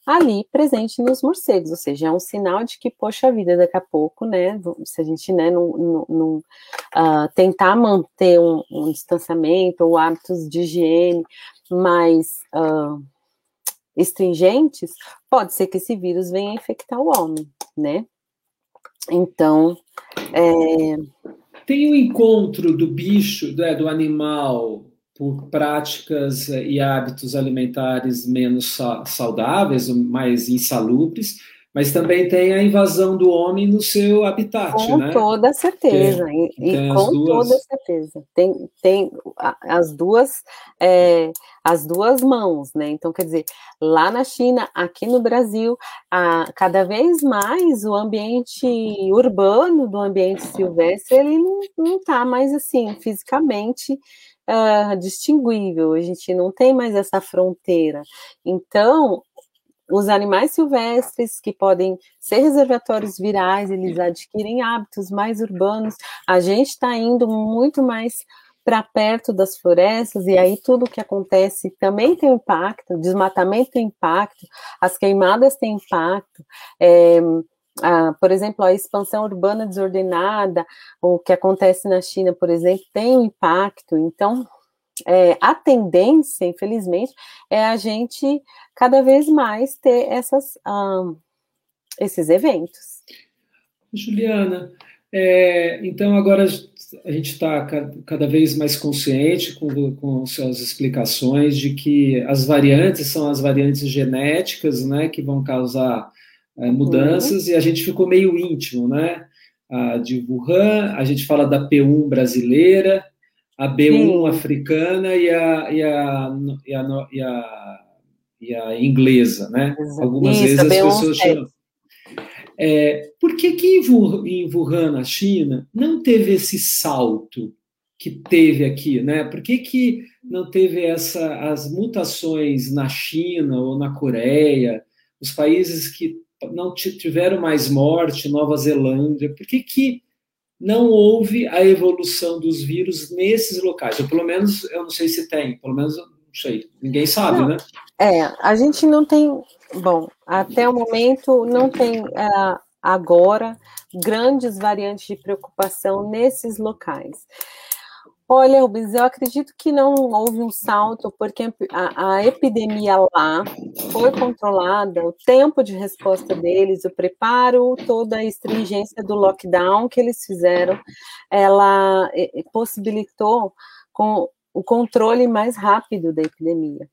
ali presente nos morcegos, ou seja, é um sinal de que, poxa vida, daqui a pouco, né, se a gente, né, não, não, não uh, tentar manter um, um, distanciamento ou hábitos de higiene mais uh, estringentes, pode ser que esse vírus venha infectar o homem, né? Então, é... Tem o um encontro do bicho, né, do animal, por práticas e hábitos alimentares menos saudáveis, mais insalubres, mas também tem a invasão do homem no seu habitat, com né? toda certeza, tem, e, e com duas... toda certeza. Tem, tem as duas é, as duas mãos, né? Então, quer dizer, lá na China, aqui no Brasil, a, cada vez mais o ambiente urbano do ambiente silvestre, ele não está mais assim, fisicamente uh, distinguível, a gente não tem mais essa fronteira. Então, os animais silvestres que podem ser reservatórios virais, eles adquirem hábitos mais urbanos. A gente está indo muito mais para perto das florestas, e aí tudo que acontece também tem impacto, o desmatamento tem impacto, as queimadas têm impacto. É, a, por exemplo, a expansão urbana desordenada, o que acontece na China, por exemplo, tem um impacto. Então, é, a tendência, infelizmente, é a gente cada vez mais ter essas, um, esses eventos. Juliana, é, então agora a gente está cada vez mais consciente com, com suas explicações de que as variantes são as variantes genéticas, né, que vão causar é, mudanças, uhum. e a gente ficou meio íntimo, né, a de Wuhan, a gente fala da P1 brasileira, a B1 Sim. africana e a, e a, e a, e a, e a inglesa, né? Algumas Isso, vezes as pessoas chamam. É, por que, que em Wuhan, na China, não teve esse salto que teve aqui, né? Por que, que não teve essa, as mutações na China ou na Coreia, os países que não tiveram mais morte, Nova Zelândia, por que, que não houve a evolução dos vírus nesses locais. Ou pelo menos, eu não sei se tem, pelo menos, não sei, ninguém sabe, não, né? É, a gente não tem, bom, até o momento não tem uh, agora grandes variantes de preocupação nesses locais. Olha, Rubens, eu acredito que não houve um salto, porque a, a, epidemia lá foi controlada, o tempo de resposta deles, o preparo, toda a estringência do lockdown que eles fizeram, ela possibilitou com o controle mais rápido da epidemia,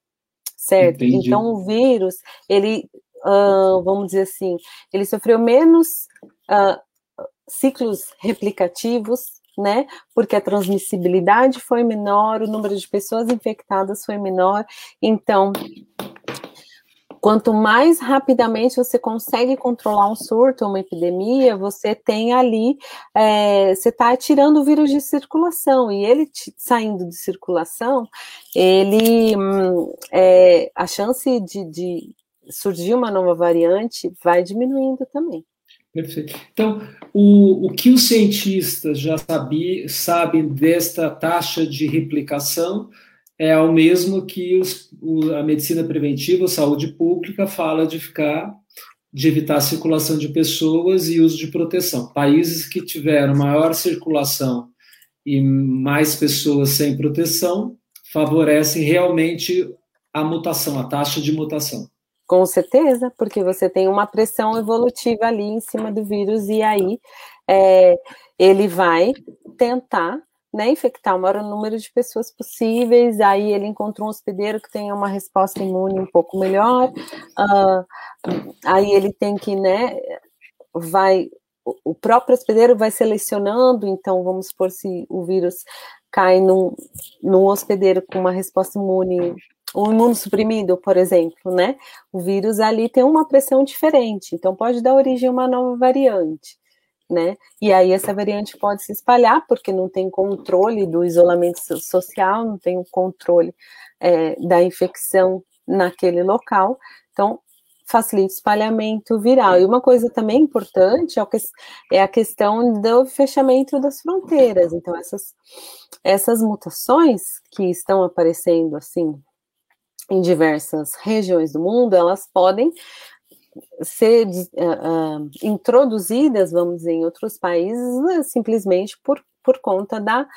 certo? Entendi. Então, o vírus, ele, uh, vamos dizer assim, ele sofreu menos uh, ciclos replicativos, né? Porque a transmissibilidade foi menor, o número de pessoas infectadas foi menor. Então, quanto mais rapidamente você consegue controlar um surto, uma epidemia, você tem ali, é, você está tirando o vírus de circulação, e ele saindo de circulação, ele, hum, é, a chance de, de surgir uma nova variante vai diminuindo também. Perfeito. Então, o, o que os cientistas já sabem desta taxa de replicação é o mesmo que os, o, a medicina preventiva, a saúde pública, fala de ficar, de evitar a circulação de pessoas e uso de proteção. Países que tiveram maior circulação e mais pessoas sem proteção favorecem realmente a mutação, a taxa de mutação. Com certeza, porque você tem uma pressão evolutiva ali em cima do vírus, e aí é, ele vai tentar né, infectar o maior número de pessoas possíveis, aí ele encontrou um hospedeiro que tenha uma resposta imune um pouco melhor, uh, aí ele tem que, né, vai, o próprio hospedeiro vai selecionando, então vamos supor se o vírus cai num, num hospedeiro com uma resposta imune o imunossuprimido, por exemplo, né? O vírus ali tem uma pressão diferente, então pode dar origem a uma nova variante, né? E aí essa variante pode se espalhar porque não tem controle do isolamento social, não tem o controle é, da infecção naquele local, então facilita o espalhamento viral. E uma coisa também importante é a questão do fechamento das fronteiras. Então, essas, essas mutações que estão aparecendo assim em diversas regiões do mundo, elas podem ser uh, uh, introduzidas, vamos dizer, em outros países, né, simplesmente por, por conta da,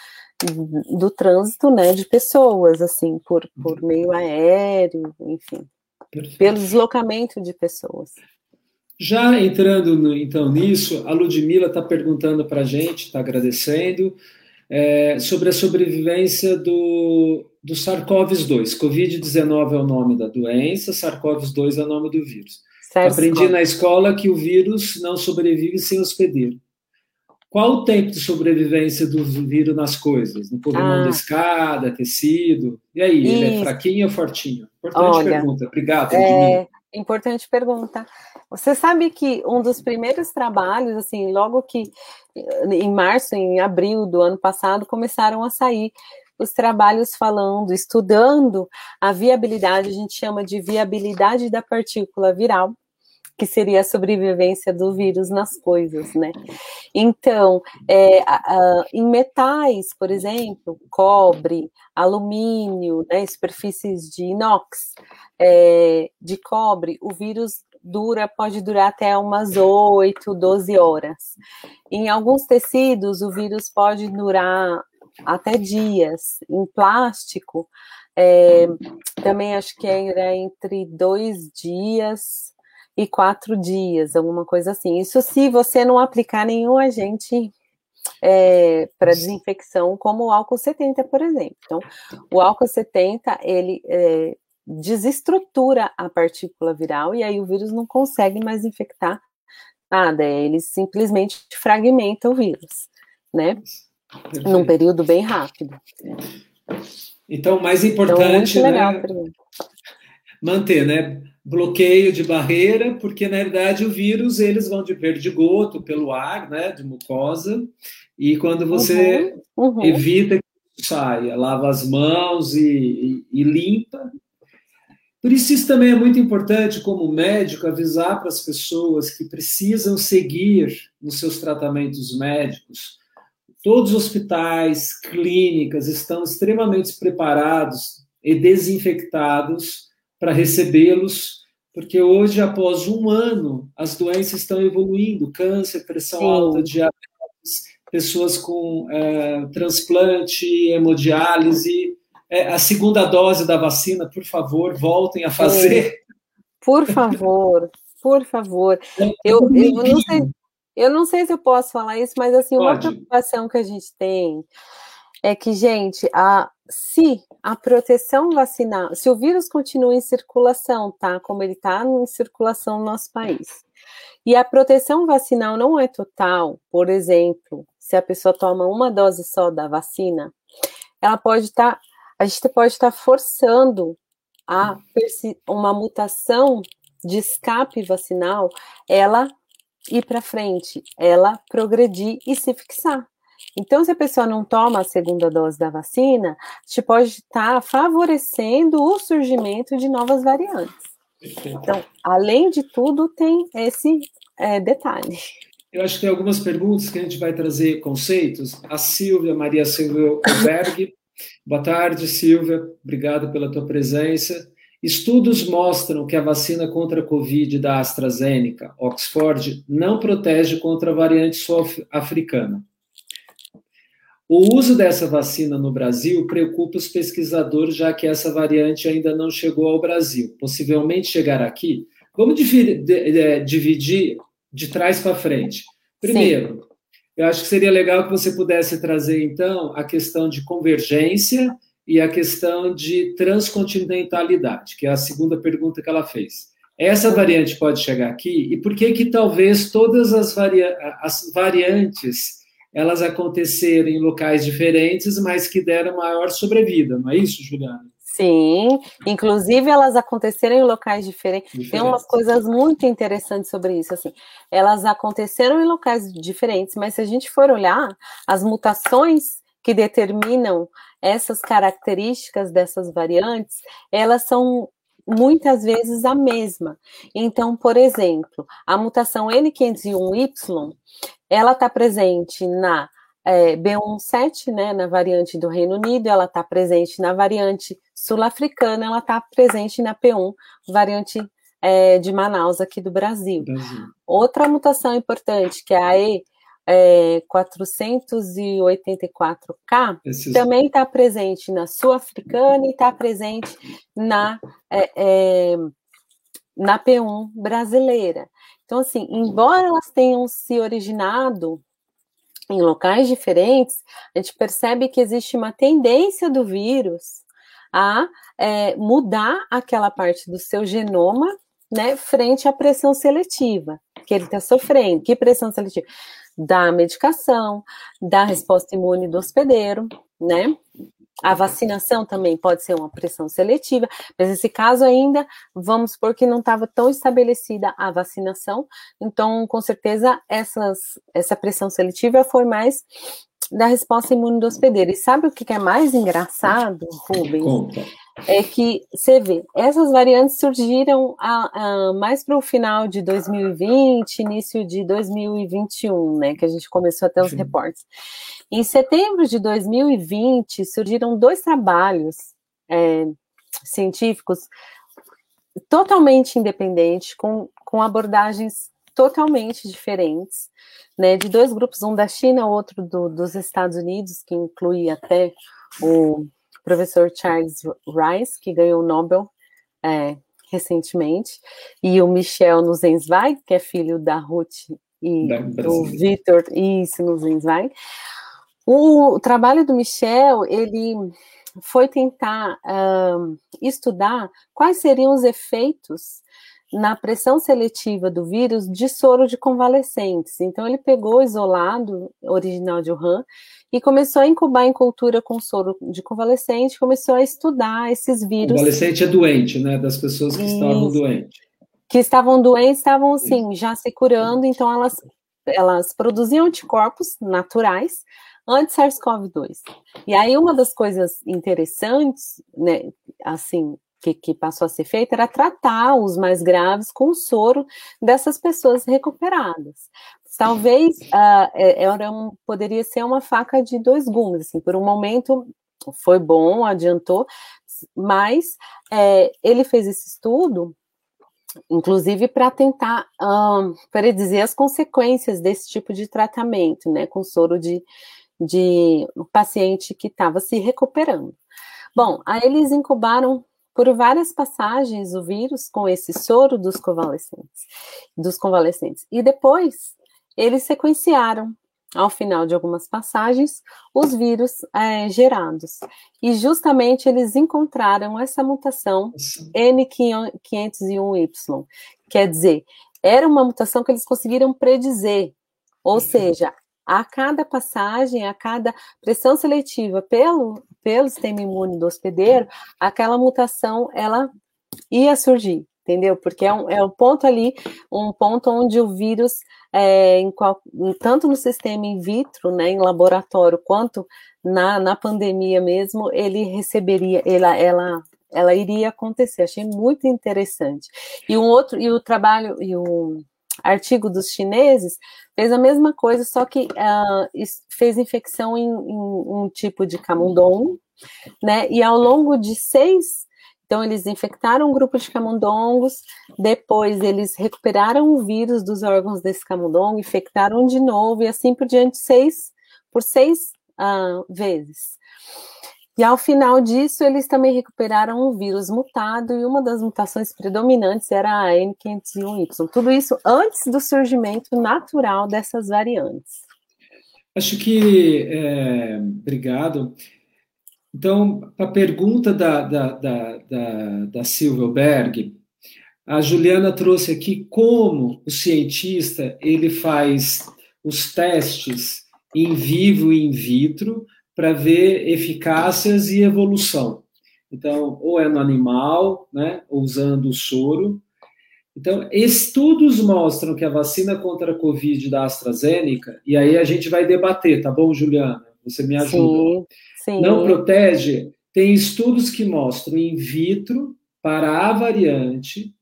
do trânsito né, de pessoas, assim, por, por uhum. meio aéreo, enfim, Perfeito. pelo deslocamento de pessoas. Já entrando no, então nisso, a Ludmilla está perguntando para a gente, está agradecendo, é, sobre a sobrevivência do, do SARS-CoV-2. Covid-19 é o nome da doença, SARS-CoV-2 é o nome do vírus. Aprendi na escola que o vírus não sobrevive sem hospedeiro. Qual o tempo de sobrevivência do vírus nas coisas? No corrimão ah. da escada, tecido? E aí, Isso. ele é fraquinho ou fortinho? Importante Olha, pergunta. Obrigado. É, importante pergunta. Você sabe que um dos primeiros trabalhos, assim, logo que em março, em abril do ano passado, começaram a sair os trabalhos falando, estudando a viabilidade, a gente chama de viabilidade da partícula viral, que seria a sobrevivência do vírus nas coisas, né? Então, é, a, a, em metais, por exemplo, cobre, alumínio, né, superfícies de inox, é, de cobre, o vírus dura, pode durar até umas 8, 12 horas. Em alguns tecidos, o vírus pode durar até dias. Em plástico, é, também acho que era entre dois dias e quatro dias, alguma coisa assim. Isso se você não aplicar nenhum agente é, para desinfecção, como o álcool 70, por exemplo. Então, o álcool 70, ele é, desestrutura a partícula viral e aí o vírus não consegue mais infectar nada, ele simplesmente fragmenta o vírus, né? Perfeito. Num período bem rápido. Então, mais então, importante, então, legal, né? Manter, né? bloqueio de barreira, porque na verdade o vírus eles vão de perdigoto pelo ar, né, de mucosa, e quando você uhum, uhum. evita que saia, lava as mãos e, e, e limpa. Por isso isso também é muito importante como médico avisar para as pessoas que precisam seguir nos seus tratamentos médicos. Todos os hospitais, clínicas estão extremamente preparados e desinfectados para recebê-los, porque hoje, após um ano, as doenças estão evoluindo: câncer, pressão Sim. alta, diabetes, pessoas com é, transplante, hemodiálise. É, a segunda dose da vacina, por favor, voltem a fazer. Por favor, por favor. É, eu, eu, não sei, eu não sei se eu posso falar isso, mas assim, Pode. uma preocupação que a gente tem é que, gente, a, se a proteção vacinal, se o vírus continua em circulação, tá? Como ele está em circulação no nosso país, e a proteção vacinal não é total, por exemplo, se a pessoa toma uma dose só da vacina, ela pode estar, tá, a gente pode estar tá forçando a uma mutação de escape vacinal, ela ir para frente, ela progredir e se fixar. Então, se a pessoa não toma a segunda dose da vacina, a gente pode estar favorecendo o surgimento de novas variantes. Então, além de tudo, tem esse é, detalhe. Eu acho que tem algumas perguntas que a gente vai trazer conceitos. A Silvia, Maria Silvia Alberg. Boa tarde, Silvia. Obrigado pela tua presença. Estudos mostram que a vacina contra a Covid da AstraZeneca, Oxford, não protege contra a variante sul-africana. O uso dessa vacina no Brasil preocupa os pesquisadores, já que essa variante ainda não chegou ao Brasil. Possivelmente chegará aqui. Vamos dividir de trás para frente. Primeiro, Sim. eu acho que seria legal que você pudesse trazer, então, a questão de convergência e a questão de transcontinentalidade, que é a segunda pergunta que ela fez. Essa variante pode chegar aqui, e por que que talvez todas as, as variantes elas aconteceram em locais diferentes, mas que deram maior sobrevida, não é isso, Juliana? Sim, inclusive elas aconteceram em locais diferentes. Tem umas coisas muito interessantes sobre isso. Assim, elas aconteceram em locais diferentes, mas se a gente for olhar as mutações que determinam essas características dessas variantes, elas são muitas vezes a mesma. Então, por exemplo, a mutação N501Y, ela está presente na é, B17, né, na variante do Reino Unido, ela está presente na variante sul-africana, ela está presente na P1, variante é, de Manaus, aqui do Brasil. Brasil. Outra mutação importante, que é a E é, 484K, Esses... também está presente na sul-africana e está presente na, é, é, na P1 brasileira. Então, assim, embora elas tenham se originado em locais diferentes, a gente percebe que existe uma tendência do vírus a é, mudar aquela parte do seu genoma né, frente à pressão seletiva que ele está sofrendo. Que pressão seletiva? Da medicação, da resposta imune do hospedeiro, né? A vacinação também pode ser uma pressão seletiva, mas nesse caso ainda, vamos supor que não estava tão estabelecida a vacinação, então, com certeza, essas, essa pressão seletiva foi mais da resposta imune do hospedeiro. E sabe o que é mais engraçado, Rubens? Conta é que você vê, essas variantes surgiram a, a, mais para o final de 2020, início de 2021, né? Que a gente começou a ter os reportes. Em setembro de 2020, surgiram dois trabalhos é, científicos totalmente independentes, com, com abordagens totalmente diferentes, né? De dois grupos, um da China, outro do, dos Estados Unidos, que inclui até o professor Charles Rice, que ganhou o Nobel é, recentemente, e o Michel Nuzenzweig, que é filho da Ruth e do Victor isso Nuzenzweig. O, o trabalho do Michel, ele foi tentar um, estudar quais seriam os efeitos na pressão seletiva do vírus de soro de convalescentes. Então, ele pegou o isolado original de Wuhan e começou a incubar em cultura com soro de convalescente, começou a estudar esses vírus. Convalescente é doente, né? Das pessoas que Isso. estavam doentes. Que estavam doentes, estavam assim, já se curando, então elas, elas produziam anticorpos naturais anti-SARS-CoV-2. E aí, uma das coisas interessantes, né, assim, que, que, passou a ser feita era tratar os mais graves com o soro dessas pessoas recuperadas. Talvez uh, era um, poderia ser uma faca de dois gumes, assim, por um momento foi bom, adiantou, mas é, ele fez esse estudo, inclusive para tentar um, predizer as consequências desse tipo de tratamento, né, com soro de, de um paciente que estava se recuperando. Bom, aí eles incubaram por várias passagens o vírus com esse soro dos convalescentes, dos convalescentes. E depois eles sequenciaram, ao final de algumas passagens, os vírus é, gerados. E justamente eles encontraram essa mutação N501Y. Quer dizer, era uma mutação que eles conseguiram predizer. Ou uhum. seja, a cada passagem, a cada pressão seletiva pelo, pelo sistema imune do hospedeiro, aquela mutação ela ia surgir, entendeu? Porque é um, é um ponto ali, um ponto onde o vírus, é, em qual, tanto no sistema in vitro, né, em laboratório, quanto na, na pandemia mesmo, ele receberia, ela, ela, ela iria acontecer. Achei muito interessante. E um outro, e o trabalho, e o artigo dos chineses fez a mesma coisa, só que uh, fez infecção em, em, um tipo de camundongo, né? E ao longo de seis, então eles infectaram um grupo de camundongos, depois eles recuperaram o vírus dos órgãos desse camundongo, infectaram de novo e assim por diante, seis por seis uh, vezes. E ao final disso, eles também recuperaram um vírus mutado, e uma das mutações predominantes era a N501Y. Tudo isso antes do surgimento natural dessas variantes. Acho que. É, obrigado. Então, a pergunta da, da, da, da, da a Juliana trouxe aqui como o cientista ele faz os testes em vivo e in vitro para ver eficácias e evolução. Então, ou é no animal, né, usando o soro. Então, estudos mostram que a vacina contra a Covid da AstraZeneca, e aí a gente vai debater, tá bom, Juliana? Você me ajuda. Sim, sim. Não protege? Tem estudos que mostram in vitro para a variante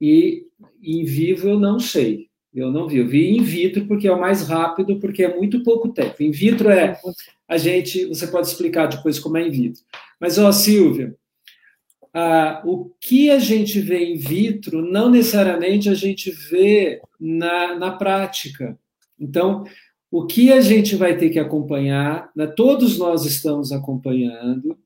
e em vivo eu não sei. Eu não vi. Eu vi in vitro porque é o mais rápido, porque é muito pouco tempo. In vitro é a gente. Você pode explicar depois como é in vitro. Mas, ó, Silvia, o que a gente vê in vitro, não necessariamente a gente vê na, na prática. Então, o que a gente vai ter que acompanhar, né, todos nós estamos acompanhando,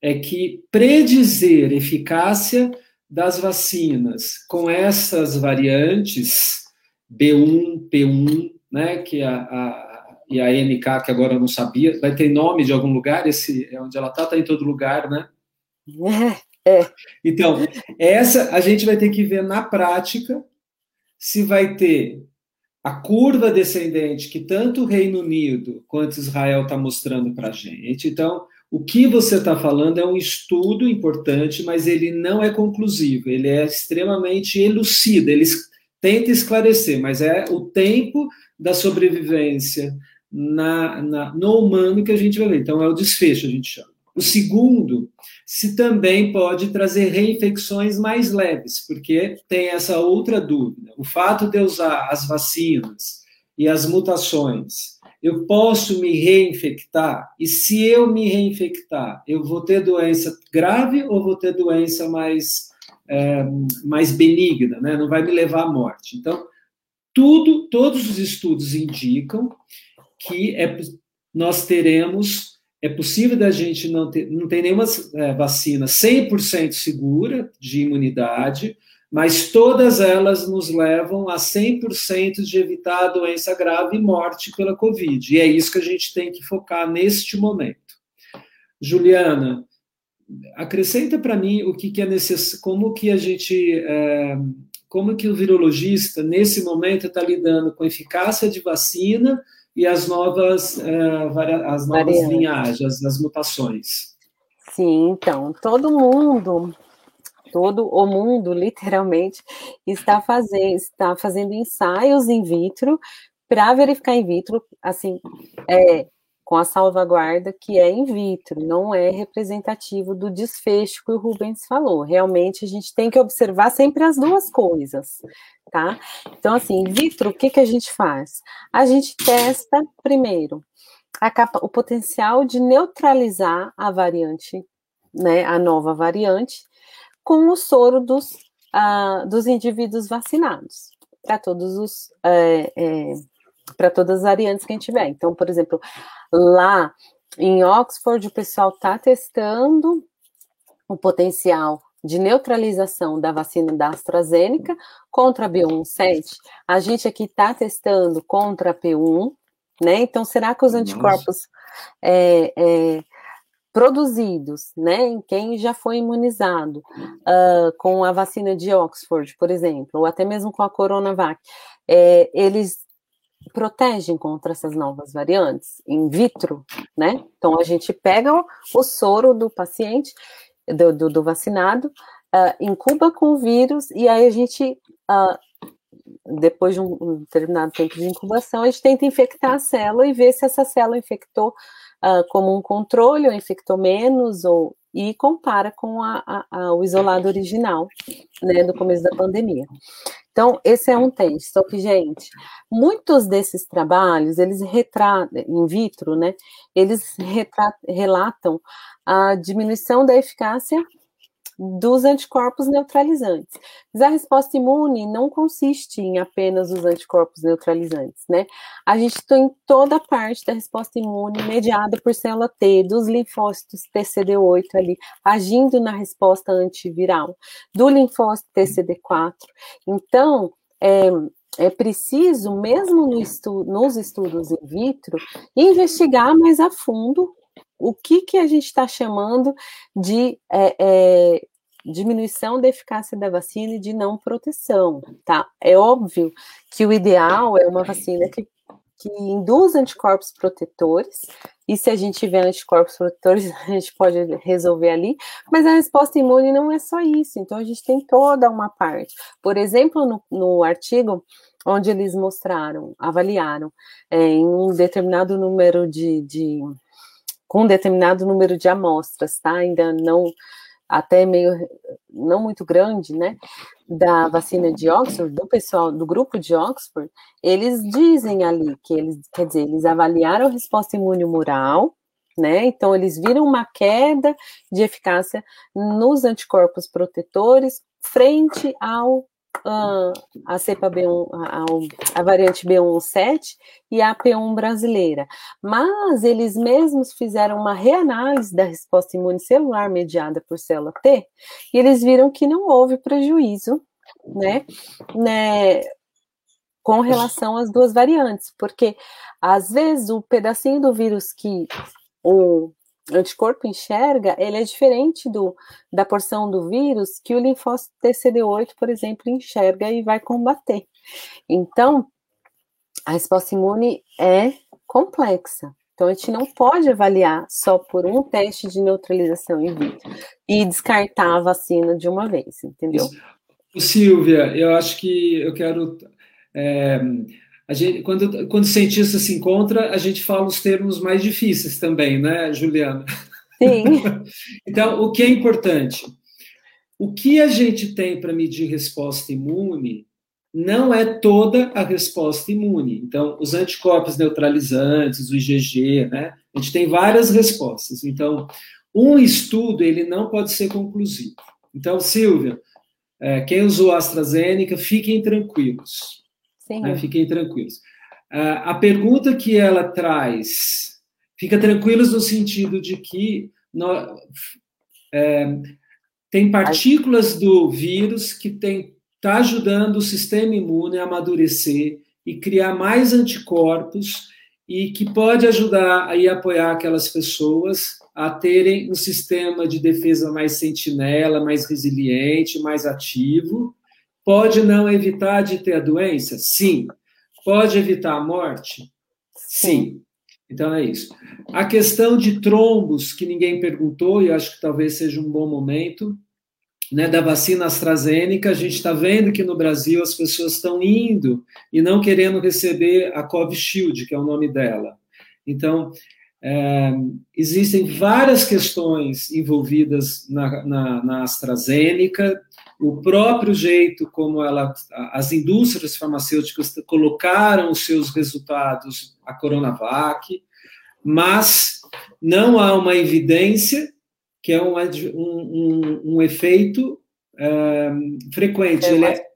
é que predizer eficácia das vacinas com essas variantes B1, P1, né, que a, a, e a MK, que agora eu não sabia, vai ter nome de algum lugar, esse é onde ela está, está em todo lugar, né? É, é. Então, essa a gente vai ter que ver na prática se vai ter a curva descendente que tanto o Reino Unido quanto Israel está mostrando para a gente. Então, o que você está falando é um estudo importante, mas ele não é conclusivo, ele é extremamente elucida, ele tenta esclarecer, mas é o tempo da sobrevivência na, na, no humano que a gente vai ver. Então, é o desfecho, a gente chama. O segundo, se também pode trazer reinfecções mais leves, porque tem essa outra dúvida. O fato de eu usar as vacinas e as mutações, eu posso me reinfectar? E se eu me reinfectar, eu vou ter doença grave ou vou ter doença mais, é, mais benigna, né? Não vai me levar à morte. Então, tudo, todos os estudos indicam que é, nós teremos é possível da gente não ter, não tem nenhuma é, vacina 100% segura de imunidade, mas todas elas nos levam a 100% de evitar a doença grave e morte pela Covid. E é isso que a gente tem que focar neste momento. Juliana, acrescenta para mim o que, que é necessário, como que a gente, é, como que o virologista nesse momento está lidando com eficácia de vacina e as novas, uh, as novas linhagens, as mutações. Sim, então, todo mundo, todo o mundo, literalmente, está fazendo, está fazendo ensaios in vitro para verificar in vitro, assim, é, com a salvaguarda que é in vitro, não é representativo do desfecho que o Rubens falou. Realmente a gente tem que observar sempre as duas coisas, tá? Então, assim, in vitro, o que, que a gente faz? A gente testa primeiro capa, o potencial de neutralizar a variante, né, a nova variante, com o soro dos, uh, dos indivíduos vacinados, para todos os. É, é, para todas as variantes que a gente tiver. Então, por exemplo, lá em Oxford, o pessoal está testando o potencial de neutralização da vacina da AstraZeneca contra a B117. A gente aqui está testando contra a P1, né? Então, será que os anticorpos é, é, produzidos, né, em quem já foi imunizado uh, com a vacina de Oxford, por exemplo, ou até mesmo com a Coronavac, é, eles protegem contra essas novas variantes in vitro, né? Então a gente pega o, o soro do paciente, do, do, do vacinado, uh, incuba com o vírus e aí a gente, uh, depois de um, um, determinado tempo de incubação, a gente tenta infectar a célula e ver se essa célula infectou uh, como um controle ou infectou menos ou e compara com a, a, a, o isolado original, né, do começo da pandemia. Então, esse é um teste. Só que, gente, muitos desses trabalhos, eles retratam, in vitro, né? Eles retratam, relatam a diminuição da eficácia dos anticorpos neutralizantes. Mas a resposta imune não consiste em apenas os anticorpos neutralizantes, né? A gente tem toda a parte da resposta imune mediada por célula T, dos linfócitos TCD8 ali, agindo na resposta antiviral, do linfócito TCD4. Então, é, é preciso, mesmo no estu nos estudos in vitro, investigar mais a fundo o que, que a gente está chamando de é, é, diminuição da eficácia da vacina e de não proteção, tá? É óbvio que o ideal é uma vacina que, que induz anticorpos protetores, e se a gente tiver anticorpos protetores, a gente pode resolver ali, mas a resposta imune não é só isso, então a gente tem toda uma parte. Por exemplo, no, no artigo onde eles mostraram, avaliaram é, em um determinado número de, de com um determinado número de amostras, tá? Ainda não até meio não muito grande, né, da vacina de Oxford, do pessoal do grupo de Oxford, eles dizem ali que eles, quer dizer, eles avaliaram a resposta imune humoral, né? Então eles viram uma queda de eficácia nos anticorpos protetores frente ao uh, a cepa B1, a, a variante B117 e a P1 brasileira. Mas eles mesmos fizeram uma reanálise da resposta imune celular mediada por célula T e eles viram que não houve prejuízo, né, né com relação às duas variantes, porque às vezes o pedacinho do vírus que o anticorpo enxerga, ele é diferente do, da porção do vírus que o linfócito TCD8, por exemplo, enxerga e vai combater. Então, a resposta imune é complexa. Então, a gente não pode avaliar só por um teste de neutralização in vitro e descartar a vacina de uma vez, entendeu? Silvia, eu acho que eu quero. É, gente, quando, quando o cientista se encontra, a gente fala os termos mais difíceis também, né, Juliana? Sim. então, o que é importante? O que a gente tem para medir resposta imune não é toda a resposta imune. Então, os anticorpos neutralizantes, o IgG, né? A gente tem várias respostas. Então, um estudo ele não pode ser conclusivo. Então, Silvia, é, quem usou AstraZeneca, fiquem tranquilos. Né? Fiquem tranquilos. a pergunta que ela traz, fica tranquilos no sentido de que é, tem partículas do vírus que está ajudando o sistema imune a amadurecer e criar mais anticorpos e que pode ajudar a apoiar aquelas pessoas a terem um sistema de defesa mais sentinela, mais resiliente, mais ativo, Pode não evitar de ter a doença? Sim. Pode evitar a morte? Sim. Então é isso. A questão de trombos, que ninguém perguntou, e acho que talvez seja um bom momento, né, da vacina AstraZeneca, a gente está vendo que no Brasil as pessoas estão indo e não querendo receber a Covishield, que é o nome dela. Então, é, existem várias questões envolvidas na, na, na AstraZeneca, o próprio jeito como ela, as indústrias farmacêuticas colocaram os seus resultados à Coronavac, mas não há uma evidência que é um, um, um efeito é, frequente, ele é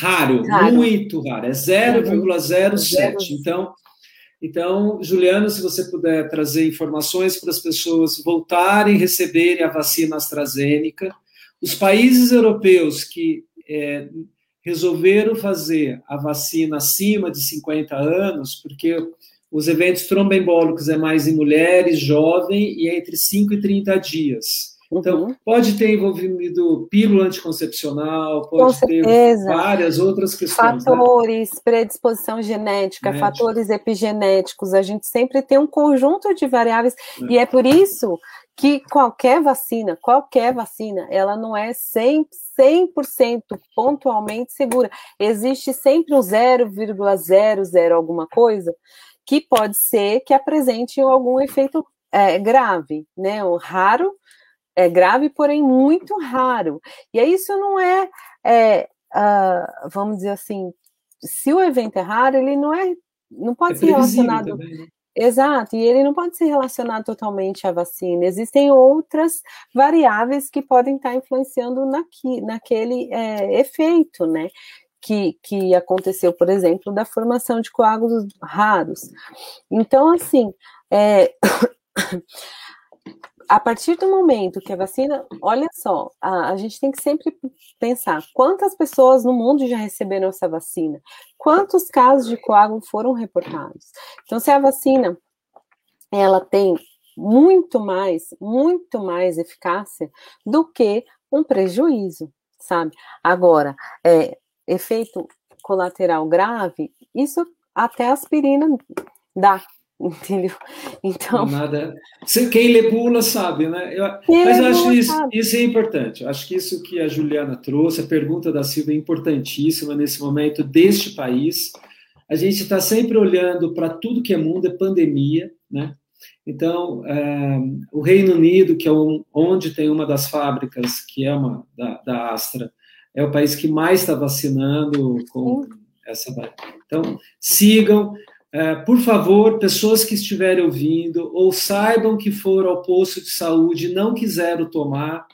raro, raro, muito raro, é 0,07. Então, então, Juliano, se você puder trazer informações para as pessoas voltarem a receberem a vacina AstraZeneca, os países europeus que é, resolveram fazer a vacina acima de 50 anos, porque os eventos tromboembólicos é mais em mulheres, jovem, e é entre 5 e 30 dias. Então, uhum. pode ter envolvido pílula anticoncepcional, pode ter várias outras questões. Né? Fatores, né? predisposição genética, Genética. fatores epigenéticos, a gente sempre tem um conjunto de variáveis, é. e é por isso que qualquer vacina, qualquer vacina, ela não é 100%, 100% pontualmente segura. Existe sempre um 0,00 alguma coisa que pode ser que apresente algum efeito é, grave, né? O raro, é grave, porém muito raro. E aí isso não é, é uh, vamos dizer assim, se o evento é raro, ele não é, não pode é ser relacionado. Também, né? Exato, e ele não pode ser relacionado totalmente à vacina. Existem outras variáveis que podem estar influenciando naqui, naquele é, efeito, né? Que, que aconteceu, por exemplo, da formação de coágulos raros. Então, assim, é, a partir do momento que a vacina, olha só, a, a, gente tem que sempre pensar quantas pessoas no mundo já receberam essa vacina, quantos casos de coágulo foram reportados. Então, se a vacina ela tem muito mais, muito mais eficácia do que um prejuízo, sabe? Agora, é, efeito colateral grave, isso até aspirina dá, entendeu? Então. Nada. Quem lê bula sabe, né? Eu, mas eu acho isso, isso é importante. Eu acho que isso que a Juliana trouxe, a pergunta da Silvia é importantíssima nesse momento deste país. A gente está sempre olhando para tudo que é mundo, é pandemia, né? Então, é, o Reino Unido, que é um, onde tem uma das fábricas, que é uma da, da Astra, é o país que mais está vacinando com Sim. essa. Então, sigam. É, por favor, pessoas que estiverem ouvindo, ou saibam que foram ao posto de saúde e não quiseram tomar,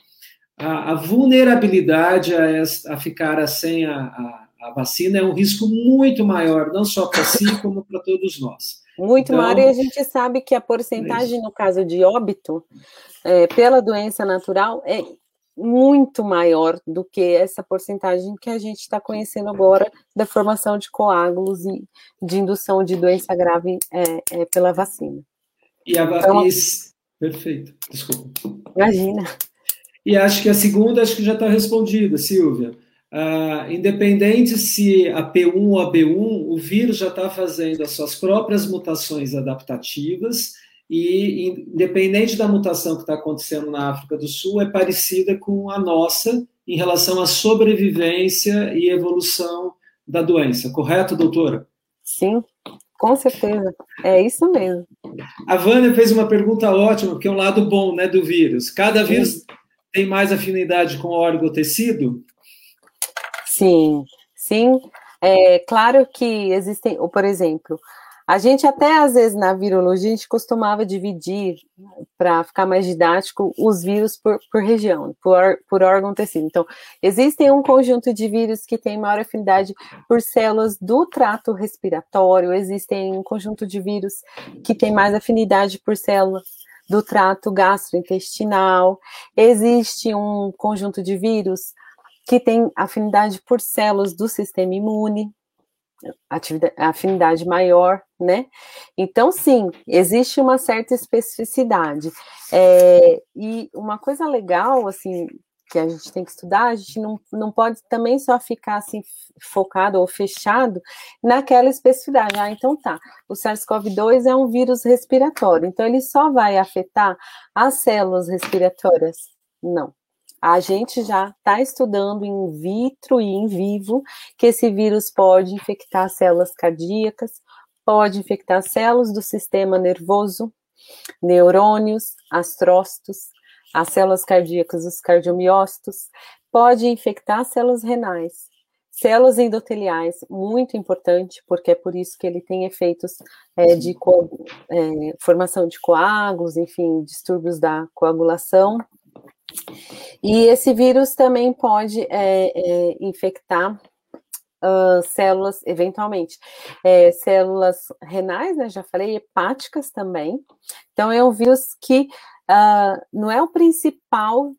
a, a vulnerabilidade a, a, ficar sem a, a, a, vacina é um risco muito maior, não só para si, como para todos nós. Muito então, maior, e a gente sabe que a porcentagem, é no caso de óbito, é, pela doença natural, é muito maior do que essa porcentagem que a gente está conhecendo agora da formação de coágulos e de indução de doença grave é, é pela vacina. E a vacina. Então, Perfeito, desculpa. Imagina. E acho que a segunda, acho que já está respondida, Silvia. Uh, independente se a P1 ou a B1, o vírus já está fazendo as suas próprias mutações adaptativas e, independente da mutação que está acontecendo na África do Sul, é parecida com a nossa em relação à sobrevivência e evolução da doença, correto, doutora? Sim, com certeza, é isso mesmo. A Vânia fez uma pergunta ótima, que é um lado bom né, do vírus. Cada vírus Sim. tem mais afinidade com órgão ou tecido? Sim, sim. É claro que existem, por exemplo, a gente até às vezes na virologia a gente costumava dividir para ficar mais didático os vírus por, por região, por, por órgão tecido. Então, existem um conjunto de vírus que tem maior afinidade por células do trato respiratório, existem um conjunto de vírus que tem mais afinidade por células do trato gastrointestinal, existe um conjunto de vírus que tem afinidade por células do sistema imune, afinidade maior, né? Então, sim, existe uma certa especificidade. É, e uma coisa legal, assim, que a gente tem que estudar, a gente não, não pode também só ficar assim focado ou fechado naquela especificidade. Ah, então tá, o SARS-CoV-2 é um vírus respiratório, então ele só vai afetar as células respiratórias? Não. A gente já está estudando in vitro e em vivo que esse vírus pode infectar células cardíacas, pode infectar células do sistema nervoso, neurônios, astrócitos, as células cardíacas, os cardiomiócitos, pode infectar células renais, células endoteliais, muito importante, porque é por isso que ele tem efeitos é, de é, formação de coágulos, enfim, distúrbios da coagulação, e esse vírus também pode é, é, infectar uh, células, eventualmente, é, células renais, né? Já falei, hepáticas também. Então, é um vírus que uh, não é o principal,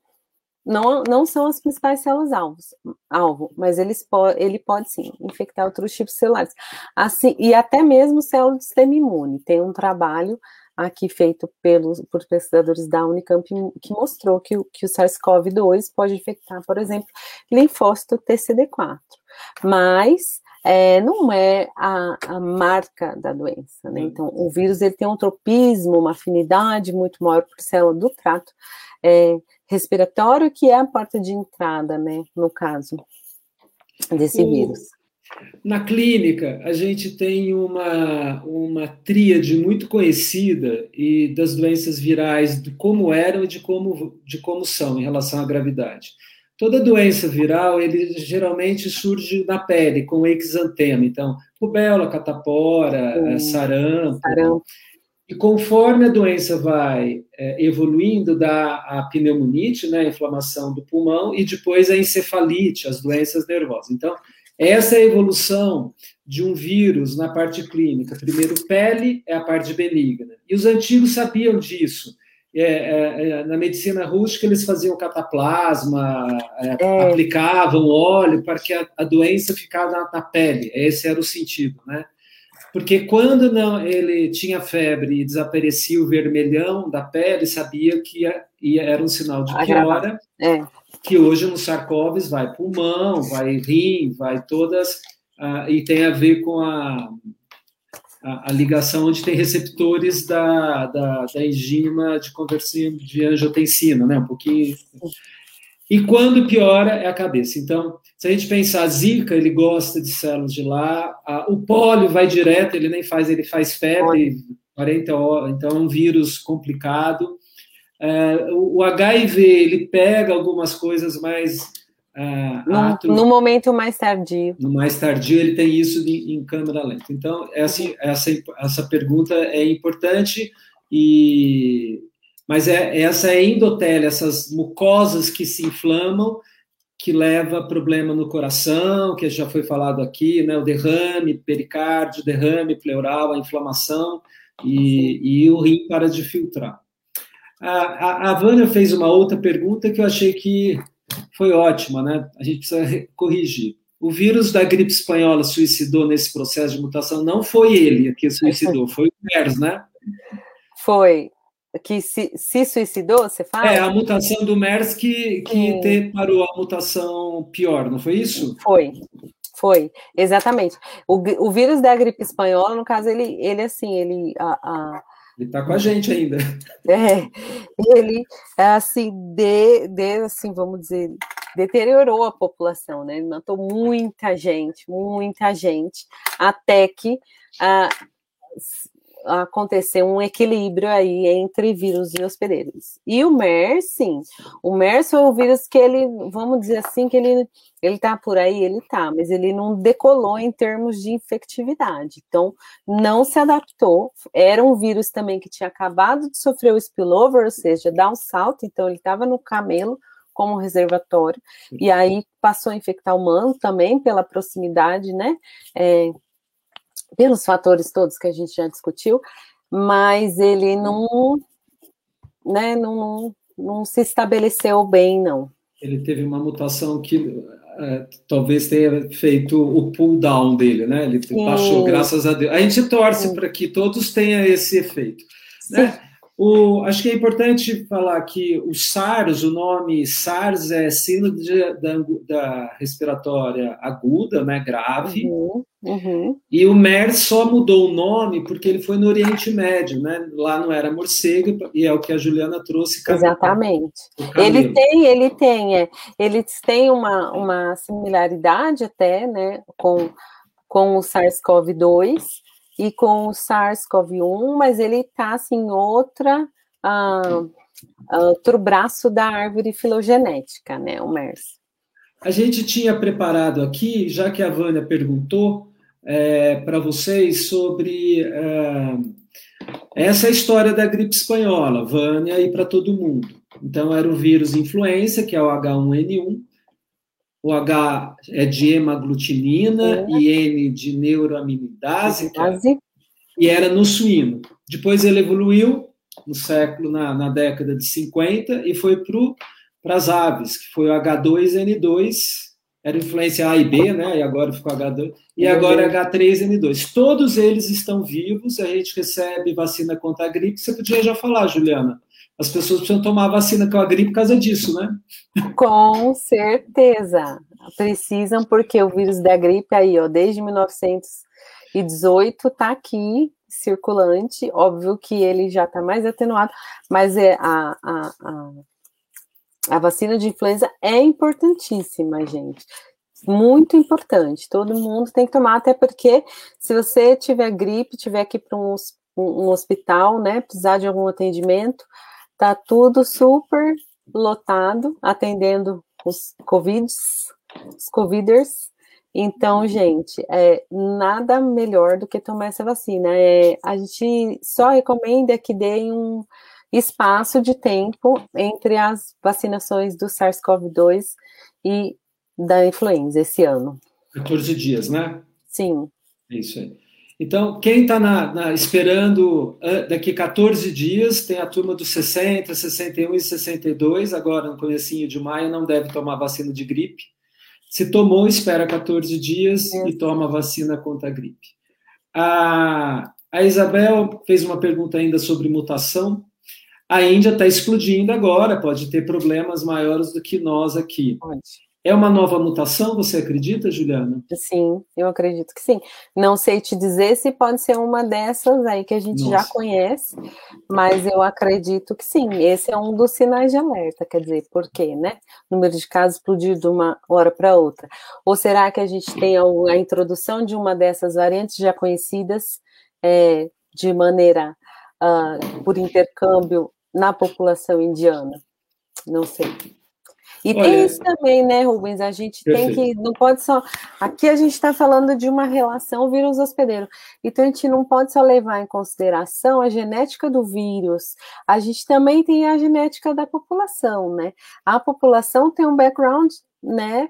não, não são as principais células alvos, alvo, mas eles po ele pode sim infectar outros tipos celulares. Assim, e até mesmo células do sistema imune. Tem um trabalho aqui feito pelos, por pesquisadores da Unicamp que mostrou que, o, que o SARS-CoV-2 pode infectar, por exemplo, linfócito TCD4. Mas é, não é a, a, marca da doença, né? Então, o vírus ele tem um tropismo, uma afinidade muito maior por célula do trato é, respiratório, que é a porta de entrada, né? No caso desse o, vírus. Na clínica, a gente tem uma, uma tríade muito conhecida e das doenças virais, de como eram e de como, de como são em relação à gravidade. Toda doença viral, ele geralmente surge na pele, com exantema. Então, rubéola, catapora, hum, sarampo. sarampo. E conforme a doença vai é, evoluindo, dá a pneumonite, né, a inflamação do pulmão, e depois a encefalite, as doenças nervosas. Então, essa é a evolução de um vírus na parte clínica. Primeiro, pele é a parte benigna. E os antigos sabiam disso. É, é, é na medicina rústica, eles faziam cataplasma, é, é. aplicavam óleo para que a, a doença ficasse na, na, pele. Esse era o sentido, né? Porque quando não, ele tinha febre e desaparecia o vermelhão da pele, sabia que ia, ia, era um sinal de piora. É que hoje no Sarcóvis vai pulmão, vai rim, vai todas, uh, e tem a ver com a, a, a, ligação onde tem receptores da, da, da enzima de conversão de angiotensina, né, um pouquinho. E quando piora é a cabeça. Então, se a gente pensar, a zika, ele gosta de células de lá, a, o pólio vai direto, ele nem faz, ele faz febre, 40 horas, então é um vírus complicado. É, o HIV, ele pega algumas coisas mais... Uh, no, no, momento mais tardio. No mais tardio, ele tem isso de, em câmera lenta. Então, é assim, essa, essa pergunta é importante, e mas é, essa é endotélio, essas mucosas que se inflamam, que leva problema no coração, que já foi falado aqui, né, o derrame pericárdio, derrame pleural, a inflamação, e, e o rim para de filtrar. A, a, a Vânia fez uma outra pergunta que eu achei que foi ótima, né? A gente precisa corrigir. O vírus da gripe espanhola suicidou nesse processo de mutação? Não foi ele que suicidou, foi o MERS, né? Foi que se, se suicidou, você fala? É, a mutação do MERS que, que te, parou a mutação pior, não foi isso? Foi, foi, exatamente. O, o vírus da gripe espanhola, no caso, ele, ele assim, ele... A, a, ele está com a gente ainda. É, ele, assim, de, de, assim, vamos dizer, deteriorou a população, né? Ele matou muita gente, muita gente, até que... Ah, acontecer um equilíbrio aí entre vírus e hospedeiros. E o MERS, sim, o MERS foi um vírus que ele, vamos dizer assim, que ele, ele tá por aí, ele tá, mas ele não decolou em termos de infectividade, então não se adaptou, era um vírus também que tinha acabado de sofrer o spillover, ou seja, dar um salto, então ele estava no camelo, como reservatório, e aí passou a infectar humano também pela proximidade, né, é, pelos fatores todos que a gente já discutiu, mas ele não, né, não, não se estabeleceu bem, não. Ele teve uma mutação que é, talvez tenha feito o pull down dele, né? Ele Sim. baixou, graças a Deus. A gente torce para que todos tenham esse efeito. Né? O, acho que é importante falar que o SARS, o nome SARS é síndrome da, da, respiratória aguda, né, grave, uhum, uhum. e o MERS só mudou o nome porque ele foi no Oriente Médio, né, lá não era morcego, e é o que a Juliana trouxe. Exatamente. Ele tem, ele tem, é, eles têm uma, uma similaridade até, né, com, com o SARS-CoV-2, e com o SARS-CoV-1, mas ele está assim outra uh, outro braço da árvore filogenética, né, o MERS. A gente tinha preparado aqui, já que a Vânia perguntou é, para vocês sobre é, essa história da gripe espanhola, Vânia, e para todo mundo. Então, era o vírus influenza, que é o H1N1, o H é de hemaglutinina é. e N de neuroaminidase, é e era no suíno. Depois ele evoluiu no século, na, na década de 50, e foi para as aves, que foi o H2N2, era influência A e B, né? E agora ficou H2, e agora H3N2. Todos eles estão vivos, a gente recebe vacina contra a gripe. Você podia já falar, Juliana as pessoas precisam tomar vacina com a gripe por causa disso, né? Com certeza. Precisam, porque o vírus da gripe aí, ó, desde 1918 tá aqui circulante. Óbvio que ele já está mais atenuado, mas é a, a, a, a vacina de influenza é importantíssima, gente muito importante. Todo mundo tem que tomar, até porque se você tiver gripe, tiver que ir para um, um, hospital, né, precisar de algum atendimento, Tá tudo super lotado, atendendo os Covids, os Coviders. Então, gente, é nada melhor do que tomar essa vacina. É, a gente só recomenda que deem um espaço de tempo entre as vacinações do SARS-CoV-2 e da influenza esse ano. 14 dias, né? Sim. É isso aí. Então, quem está esperando daqui 14 dias, tem a turma dos 60, 61 e 62, agora no comecinho de maio, não deve tomar vacina de gripe. Se tomou, espera 14 dias é. e toma vacina contra a gripe. A, a Isabel fez uma pergunta ainda sobre mutação. A Índia está explodindo agora, pode ter problemas maiores do que nós aqui. Pode. É uma nova mutação, você acredita, Juliana? Sim, eu acredito que sim. Não sei te dizer se pode ser uma dessas aí que a gente Nossa. já conhece, mas eu acredito que sim. Esse é um dos sinais de alerta, quer dizer, por quê, né? O número de casos explodir de uma hora para outra. Ou será que a gente tem a introdução de uma dessas variantes já conhecidas é, de maneira uh, por intercâmbio na população indiana? Não sei. E Olha, tem isso também, né, Rubens? A gente perfeito. tem que. Não pode só. Aqui a gente está falando de uma relação vírus hospedeiro. Então a gente não pode só levar em consideração a genética do vírus. A gente também tem a genética da população, né? A população tem um background, né?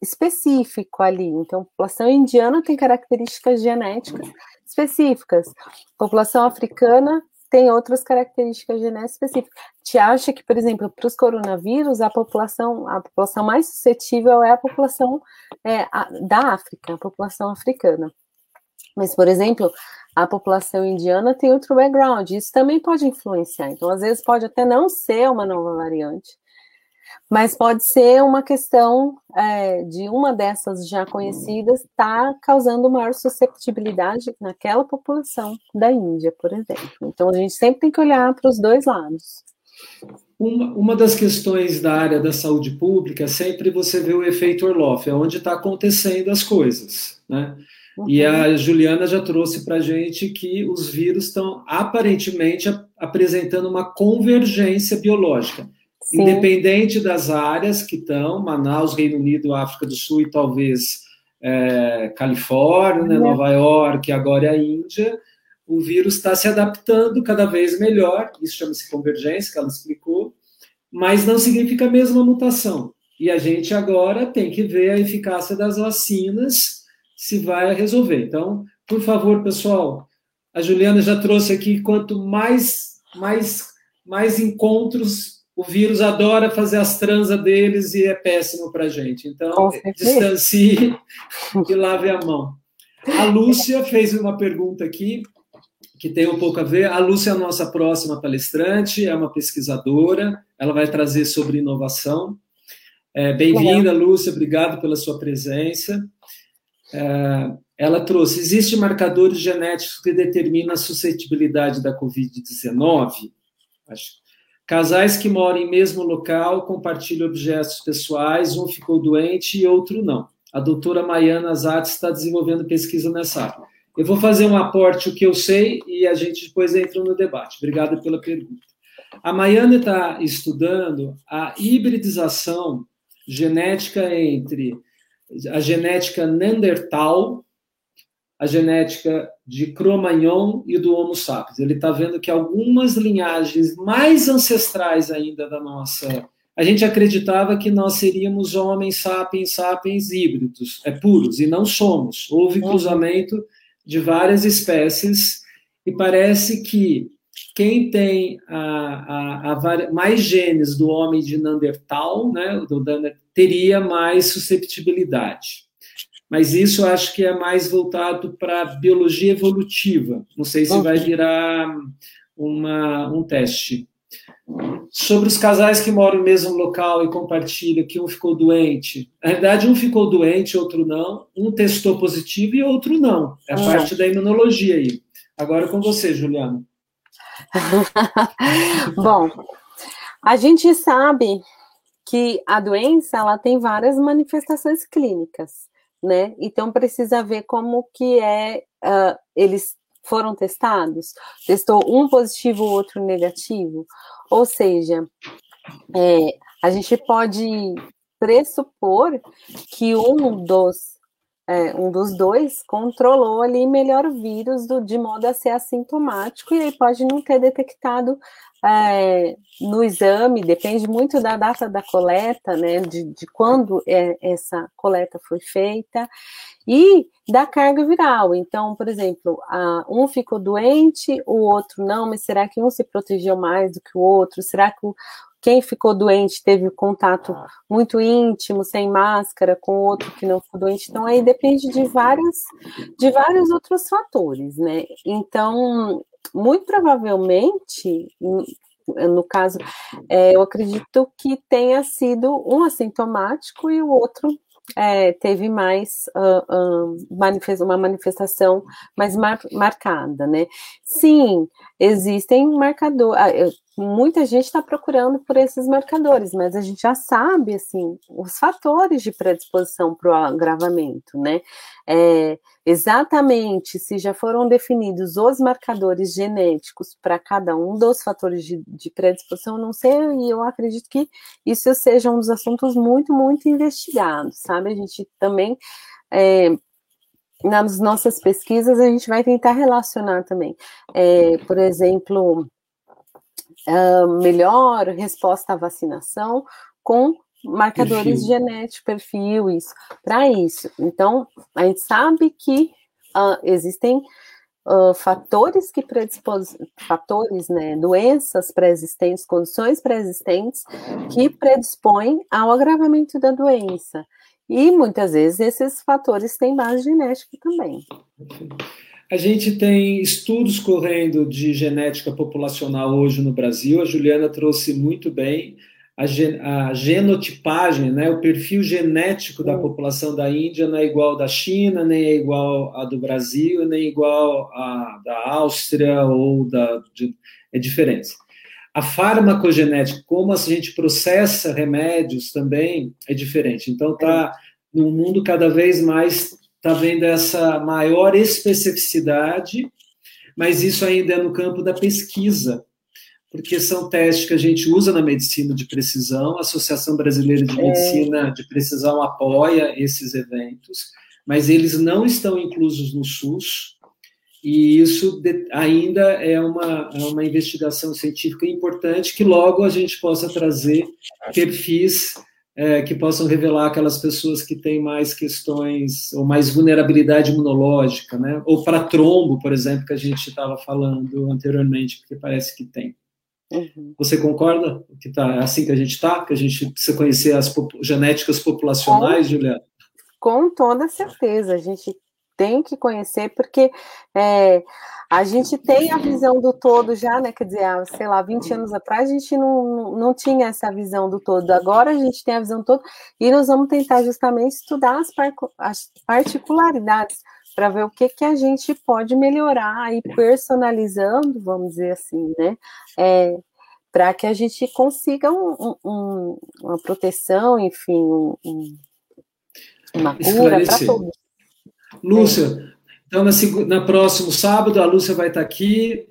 específico ali. Então, a população indiana tem características genéticas específicas. A população africana tem outras características genéticas específicas. Te acha que, por exemplo, para os coronavírus, a população, a população mais suscetível é a população é, a, da África, a população africana. Mas, por exemplo, a população indiana tem outro background, isso também pode influenciar. Então, às vezes, pode até não ser uma nova variante, mas pode ser uma questão é, de uma dessas já conhecidas estar tá causando maior susceptibilidade naquela população da Índia, por exemplo. Então a gente sempre tem que olhar para os dois lados. Uma, uma das questões da área da saúde pública é sempre você vê o efeito Orloff, é onde está acontecendo as coisas, né? Uhum. E a Juliana já trouxe para a gente que os vírus estão aparentemente apresentando uma convergência biológica. Sim. independente das áreas que estão, Manaus, Reino Unido, África do Sul e talvez é, Califórnia, né, Nova York, agora é a Índia, o vírus está se adaptando cada vez melhor, isso chama-se convergência, que ela explicou, mas não significa a mesma mutação. E a gente agora tem que ver a eficácia das vacinas, se vai resolver. Então, por favor, pessoal, a Juliana já trouxe aqui, quanto mais, mais, mais encontros o vírus adora fazer as transas deles e é péssimo para a gente. Então, distancie e lave a mão. A Lúcia fez uma pergunta aqui que tem um pouco a ver. A Lúcia é a nossa próxima palestrante, é uma pesquisadora, ela vai trazer sobre inovação. É, Bem-vinda, Lúcia, obrigado pela sua presença. É, ela trouxe: existem marcadores genéticos que determinam a suscetibilidade da Covid-19? Acho Casais que moram em mesmo local compartilham objetos pessoais, um ficou doente e outro não. A doutora Maiana Zatti está desenvolvendo pesquisa nessa área. Eu vou fazer um aporte o que eu sei e a gente depois entra no debate. Obrigado pela pergunta. A Maiana está estudando a hibridização genética entre a genética Neandertal, a genética de Cro-Magnon e do Homo sapiens. Ele está vendo que algumas linhagens mais ancestrais ainda da nossa. A gente acreditava que nós seríamos homens sapiens, sapiens híbridos, é puros, e não somos. Houve uhum. cruzamento de várias espécies, e parece que quem tem a, a, a, mais genes do homem de Neandertal, né, do, teria mais susceptibilidade mas isso eu acho que é mais voltado para biologia evolutiva. Não sei se vai virar uma, um teste. Sobre os casais que moram no mesmo local e compartilham que um ficou doente. Na verdade, um ficou doente, outro não. Um testou positivo e outro não. É a uhum. parte da imunologia aí. Agora com você, Juliana. Bom, a gente sabe que a doença ela tem várias manifestações clínicas né? Então precisa ver como que é, uh, eles foram testados, testou um positivo, outro negativo, ou seja, é, a gente pode pressupor que um dos é, um dos dois controlou ali melhor o vírus do, de modo a ser assintomático e aí pode não ter detectado é, no exame, depende muito da data da coleta, né, de, de quando é, essa coleta foi feita, e da carga viral. Então, por exemplo, a, um ficou doente, o outro não, mas será que um se protegeu mais do que o outro? Será que o, quem ficou doente teve contato muito íntimo, sem máscara, com outro que não ficou doente? Então, aí depende de vários, de vários outros fatores, né? Então, muito provavelmente, no caso, é, eu acredito que tenha sido um assintomático e o outro é, teve mais uh, uh, uma manifestação mais mar, marcada, né? Sim, existem marcadores. Muita gente está procurando por esses marcadores, mas a gente já sabe, assim, os fatores de predisposição para o agravamento, né? É, exatamente se já foram definidos os marcadores genéticos para cada um dos fatores de, de, predisposição, não sei, e eu acredito que isso seja um dos assuntos muito, muito investigados, sabe? A gente também. É, nas nossas pesquisas, a gente vai tentar relacionar também. É, por exemplo, uh, melhor resposta à vacinação com marcadores perfil. genéticos, perfil, isso, para isso. Então, a gente sabe que uh, existem uh, fatores que predispõem, fatores, né, doenças pré-existentes, condições pré-existentes que predispõem ao agravamento da doença. E muitas vezes esses fatores têm base genética também. A gente tem estudos correndo de genética populacional hoje no Brasil. A Juliana trouxe muito bem a, gen a genotipagem, né? o perfil genético da população da Índia não é igual da China, nem é igual à do Brasil, nem igual à da Áustria ou da. De, é diferente. A farmacogenética, como a gente processa remédios também é diferente. Então, está num mundo cada vez mais está vendo essa maior especificidade, mas isso ainda é no campo da pesquisa, porque são testes que a gente usa na medicina de precisão, a Associação Brasileira de é. Medicina de Precisão apoia esses eventos, mas eles não estão inclusos no SUS, e isso ainda é uma, é uma investigação científica importante que logo a gente possa trazer perfis é, que possam revelar aquelas pessoas que têm mais questões ou mais vulnerabilidade imunológica, né? Ou para trombo, por exemplo, que a gente estava falando anteriormente, porque parece que tem. Uhum. Você concorda que tá é assim que a gente está? Que a gente precisa conhecer as pop genéticas populacionais, com, Juliana? Com toda certeza, a gente tem que conhecer, porque é, a gente tem a visão do todo já, né? Quer dizer, sei lá, 20 anos atrás a gente não, não tinha essa visão do todo. Agora a gente tem a visão do todo e nós vamos tentar justamente estudar as, as particularidades para ver o que, que a gente pode melhorar e personalizando, vamos dizer assim, né? É, para que a gente consiga um, um, uma proteção, enfim, um, uma cura para todos. Lúcia, então, na, na próximo sábado, a Lúcia vai estar aqui.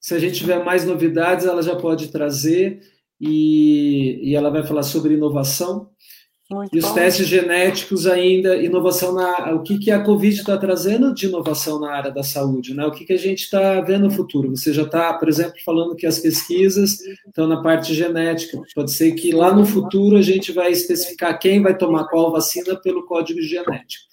Se a gente tiver mais novidades, ela já pode trazer e, e ela vai falar sobre inovação. Muito e os bom. testes genéticos ainda, inovação na. O que, que a Covid está trazendo de inovação na área da saúde? Né? O que, que a gente está vendo no futuro? Você já está, por exemplo, falando que as pesquisas estão na parte genética. Pode ser que lá no futuro a gente vai especificar quem vai tomar qual vacina pelo código genético.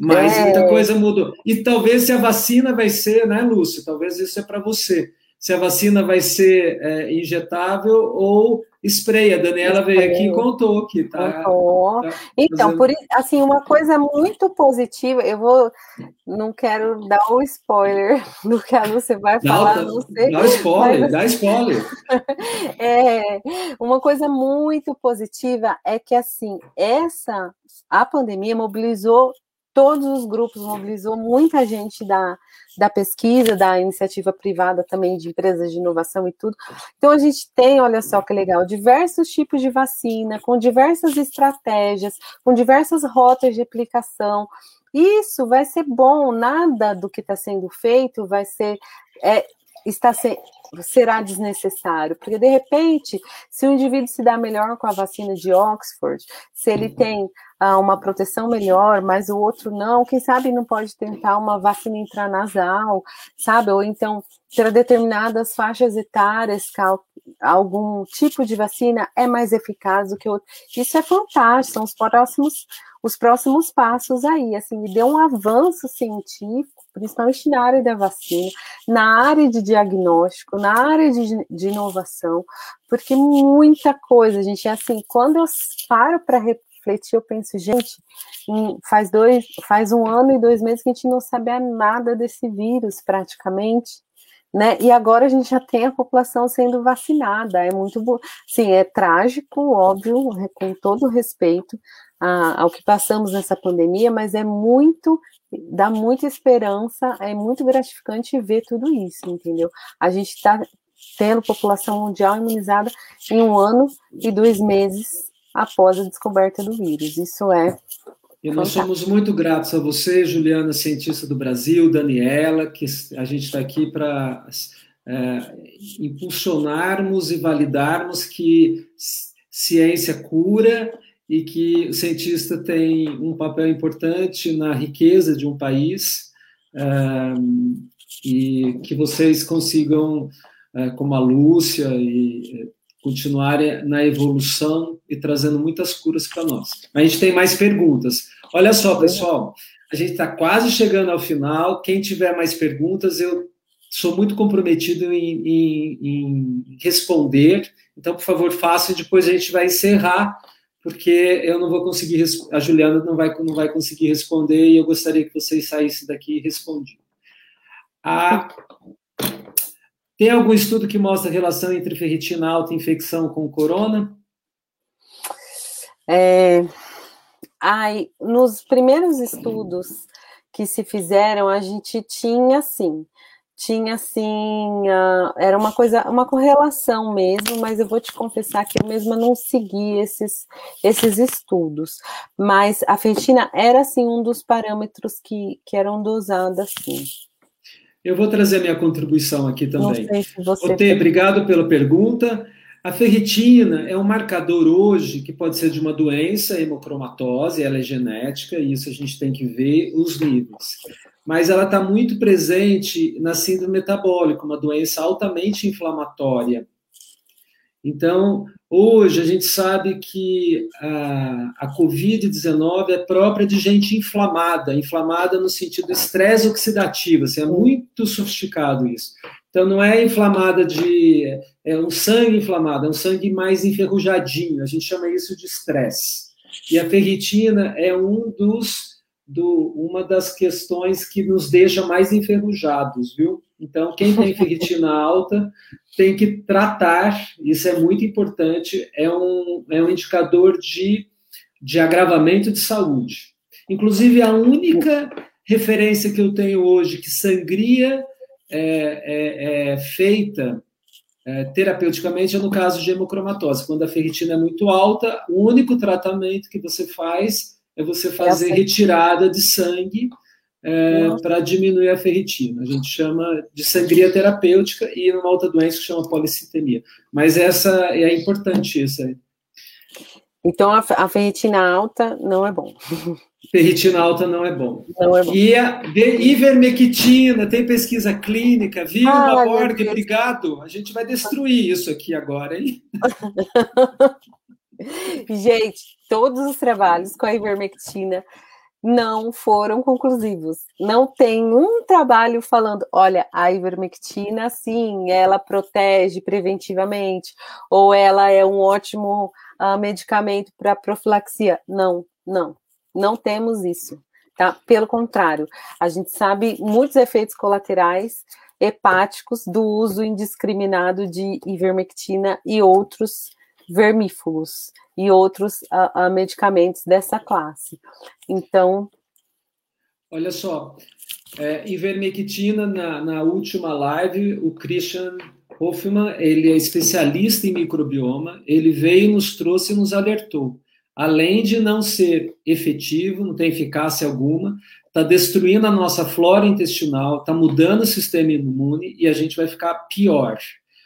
Mas é... muita coisa mudou. E talvez se a vacina vai ser, né, Lúcio? Talvez isso é para você. Se a vacina vai ser é, injetável ou spray. A Daniela veio aqui e contou que tá. Contou. tá então, fazendo... por assim, uma coisa muito positiva, eu vou. Não quero dar o um spoiler do que a Lúcia vai falar, não, não sei. Dá spoiler, mas... dá spoiler. é, uma coisa muito positiva é que assim, essa a pandemia mobilizou todos os grupos, mobilizou muita gente da, da pesquisa, da iniciativa privada também, de empresas de inovação e tudo. Então, a gente tem, olha só que legal, diversos tipos de vacina, com diversas estratégias, com diversas rotas de aplicação. Isso vai ser bom, nada do que está sendo feito vai ser. É, está se, será desnecessário, porque de repente, se o indivíduo se dá melhor com a vacina de Oxford, se ele uhum. tem ah, uma proteção melhor, mas o outro não, quem sabe não pode tentar uma vacina intranasal, sabe? Ou então, para determinadas faixas etárias, algum tipo de vacina é mais eficaz do que outro. Isso é fantástico, são os próximos, os próximos passos aí, assim, e deu um avanço científico, principalmente na área da vacina, na área de diagnóstico, na área de, de inovação, porque muita coisa, gente, é assim, quando eu paro para refletir, eu penso, gente, faz dois, faz um ano e dois meses que a gente não sabia nada desse vírus, praticamente, né? E agora a gente já tem a população sendo vacinada. É muito, sim, é trágico, óbvio, com todo respeito a, ao que passamos nessa pandemia, mas é muito, dá muita esperança, é muito gratificante ver tudo isso, entendeu? A gente está tendo população mundial imunizada em um ano e dois meses após a descoberta do vírus. Isso é. E nós somos muito gratos a você, Juliana, cientista do Brasil, Daniela, que a gente está aqui para é, impulsionarmos e validarmos que ciência cura e que o cientista tem um papel importante na riqueza de um país é, e que vocês consigam, é, como a Lúcia, e continuarem na evolução e trazendo muitas curas para nós. A gente tem mais perguntas. Olha só, pessoal, a gente está quase chegando ao final. Quem tiver mais perguntas, eu sou muito comprometido em, em, em responder. Então, por favor, faça e depois a gente vai encerrar, porque eu não vou conseguir, a Juliana não vai, não vai conseguir responder e eu gostaria que vocês saíssem daqui e respondiam. Tem algum estudo que mostra a relação entre ferritina alta e infecção com corona? É, ai, nos primeiros estudos que se fizeram, a gente tinha sim, tinha assim, uh, era uma coisa, uma correlação mesmo, mas eu vou te confessar que eu mesma não segui esses, esses estudos. Mas a ferritina era assim um dos parâmetros que, que eram dosadas sim. Eu vou trazer a minha contribuição aqui também. Otê, obrigado pela pergunta. A ferritina é um marcador hoje que pode ser de uma doença, hemocromatose, ela é genética, e isso a gente tem que ver os níveis. Mas ela está muito presente na síndrome metabólica, uma doença altamente inflamatória. Então, Hoje a gente sabe que a, a Covid-19 é própria de gente inflamada, inflamada no sentido estresse oxidativo, assim, é muito sofisticado isso. Então não é inflamada de. é um sangue inflamado, é um sangue mais enferrujadinho, a gente chama isso de estresse. E a ferritina é um dos do, uma das questões que nos deixa mais enferrujados, viu? Então, quem tem ferritina alta tem que tratar, isso é muito importante, é um, é um indicador de, de agravamento de saúde. Inclusive, a única referência que eu tenho hoje que sangria é, é, é feita é, terapeuticamente é no caso de hemocromatose. Quando a ferritina é muito alta, o único tratamento que você faz é você fazer retirada de sangue é, para diminuir a ferritina. A gente chama de sangria terapêutica e numa outra doença que chama policitemia. Mas essa é importante isso aí. Então a, a ferritina alta não é bom. Ferritina alta não é bom. Não é bom. E a ivermectina, tem pesquisa clínica, viu, ah, Obrigado. A gente vai destruir isso aqui agora, hein? Gente, todos os trabalhos com a ivermectina não foram conclusivos. Não tem um trabalho falando, olha, a ivermectina, sim, ela protege preventivamente, ou ela é um ótimo uh, medicamento para profilaxia. Não, não, não temos isso. Tá? Pelo contrário, a gente sabe muitos efeitos colaterais hepáticos do uso indiscriminado de ivermectina e outros vermífugos e outros uh, uh, medicamentos dessa classe. Então. Olha só, é, ivermectina, na, na última live, o Christian Hoffman, ele é especialista em microbioma, ele veio, nos trouxe e nos alertou. Além de não ser efetivo, não tem eficácia alguma, está destruindo a nossa flora intestinal, está mudando o sistema imune e a gente vai ficar pior.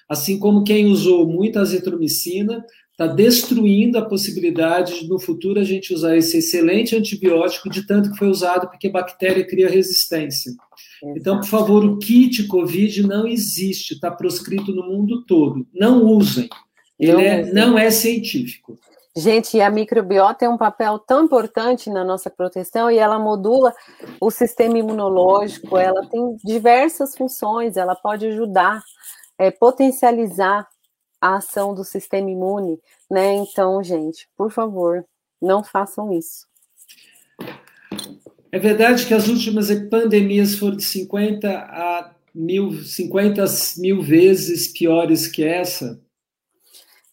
Assim como quem usou muita azitromicina está destruindo a possibilidade de no futuro a gente usar esse excelente antibiótico de tanto que foi usado porque a bactéria cria resistência. Então, por favor, o kit COVID não existe, está proscrito no mundo todo. Não usem. Ele não, é, não é científico. Gente, a microbiota tem um papel tão importante na nossa proteção e ela modula o sistema imunológico, ela tem diversas funções, ela pode ajudar, é, potencializar a ação do sistema imune, né? Então, gente, por favor, não façam isso. É verdade que as últimas pandemias foram de 50 a mil, 50 mil vezes piores que essa?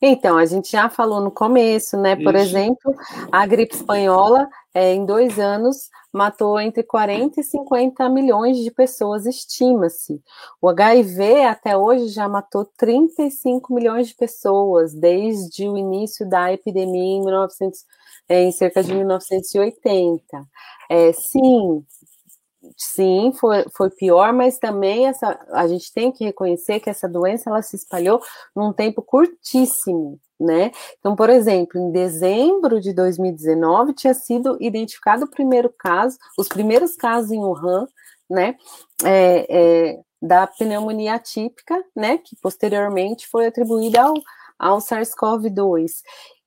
Então, a gente já falou no começo, né? Por Isso. exemplo, a gripe espanhola, é, em dois anos, matou entre 40 e 50 milhões de pessoas, estima-se. O HIV até hoje já matou 35 milhões de pessoas, desde o início da epidemia em, 1900, é, em cerca de 1980. É, sim, sim, foi, foi pior, mas também essa, a gente tem que reconhecer que essa doença ela se espalhou num tempo curtíssimo, né? Então, por exemplo, em dezembro de 2019 tinha sido identificado o primeiro caso, os primeiros casos em Wuhan, né? É, é, da pneumonia atípica, né? Que posteriormente foi atribuída ao, ao SARS-CoV-2.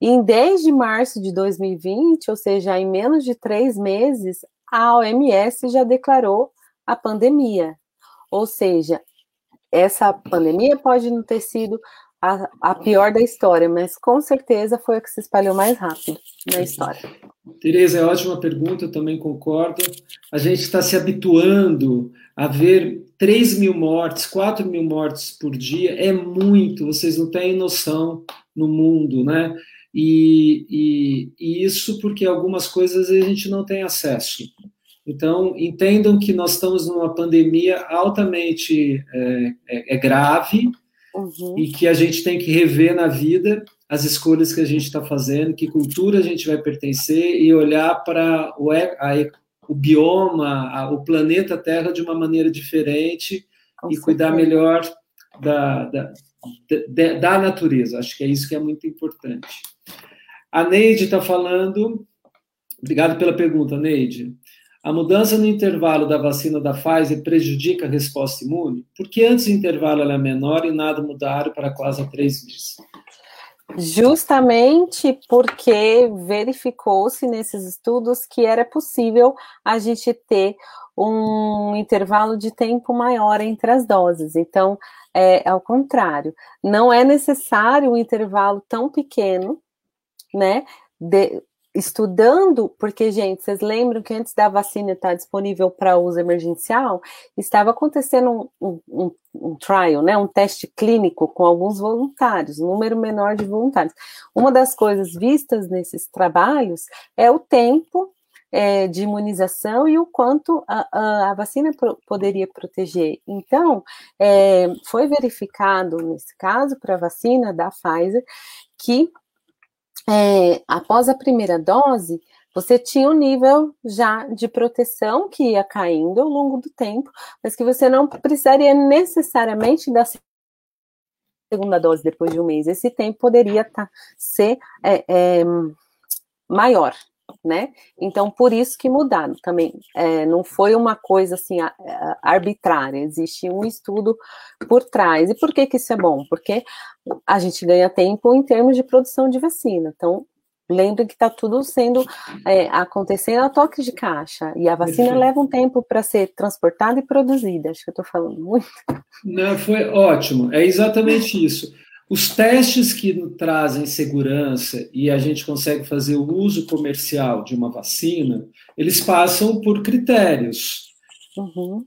E em desde março de 2020, ou seja, em menos de três meses, a OMS já declarou a pandemia. Ou seja, essa pandemia pode não ter sido a, a, pior da história, mas com certeza foi a que se espalhou mais rápido na história. Tereza, é ótima pergunta, eu também concordo. A gente está se habituando a ver 3 mil mortes, 4 mil mortes por dia, é muito, vocês não têm noção no mundo, né? E, e, e isso porque algumas coisas a gente não tem acesso. Então, entendam que nós estamos numa pandemia altamente é, é, é grave uhum. e que a gente tem que rever na vida as escolhas que a gente está fazendo, que cultura a gente vai pertencer e olhar para o, a, o bioma, a, o planeta Terra de uma maneira diferente Com e certeza. cuidar melhor da, da, da, da natureza. Acho que é isso que é muito importante. A Neide está falando. Obrigado pela pergunta, Neide. A mudança no intervalo da vacina da Pfizer prejudica a resposta imune? Porque antes o intervalo era menor e nada mudaram para quase três meses. Justamente porque verificou-se nesses estudos que era possível a gente ter um intervalo de tempo maior entre as doses. Então, é ao contrário, não é necessário um intervalo tão pequeno né? De, estudando, porque, gente, vocês lembram que antes da vacina estar disponível para uso emergencial, estava acontecendo um, um, um, trial, né, um teste clínico com alguns voluntários, um número menor de voluntários. Uma das coisas vistas nesses trabalhos é o tempo é, de imunização e o quanto a, a, a vacina pro, poderia proteger. Então, é, foi verificado, nesse caso, para a vacina da Pfizer, que é, após a primeira dose, você tinha um nível já de proteção que ia caindo ao longo do tempo, mas que você não precisaria necessariamente da segunda dose depois de um mês. Esse tempo poderia tá, ser é, é, maior, né? Então, por isso que mudaram também. É, não foi uma coisa assim arbitrária, existe um estudo por trás. E por que, que isso é bom? Porque a gente ganha tempo em termos de produção de vacina. Então, lembre que está tudo sendo é, acontecendo a toque de caixa. E a vacina Perfeito. leva um tempo para ser transportada e produzida. Acho que eu estou falando muito. Não, foi ótimo. É exatamente isso. Os testes que trazem segurança e a gente consegue fazer o uso comercial de uma vacina, eles passam por critérios. Uhum.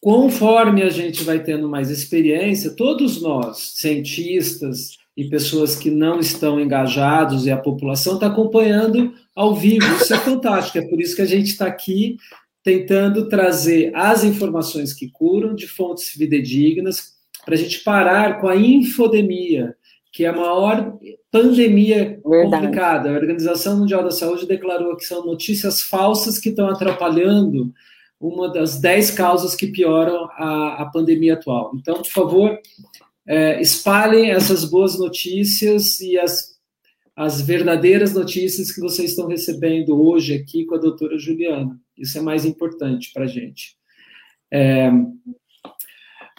Conforme a gente vai tendo mais experiência, todos nós, cientistas e pessoas que não estão engajados e a população está acompanhando ao vivo. Isso é fantástico, é por isso que a gente está aqui tentando trazer as informações que curam de fontes fidedignas para a gente parar com a infodemia, que é a maior pandemia Verdade. complicada. A Organização Mundial da Saúde declarou que são notícias falsas que estão atrapalhando uma das dez causas que pioram a, a pandemia atual. Então, por favor, é, espalhem essas boas notícias e as, as verdadeiras notícias que vocês estão recebendo hoje aqui com a doutora Juliana. Isso é mais importante para a gente. É,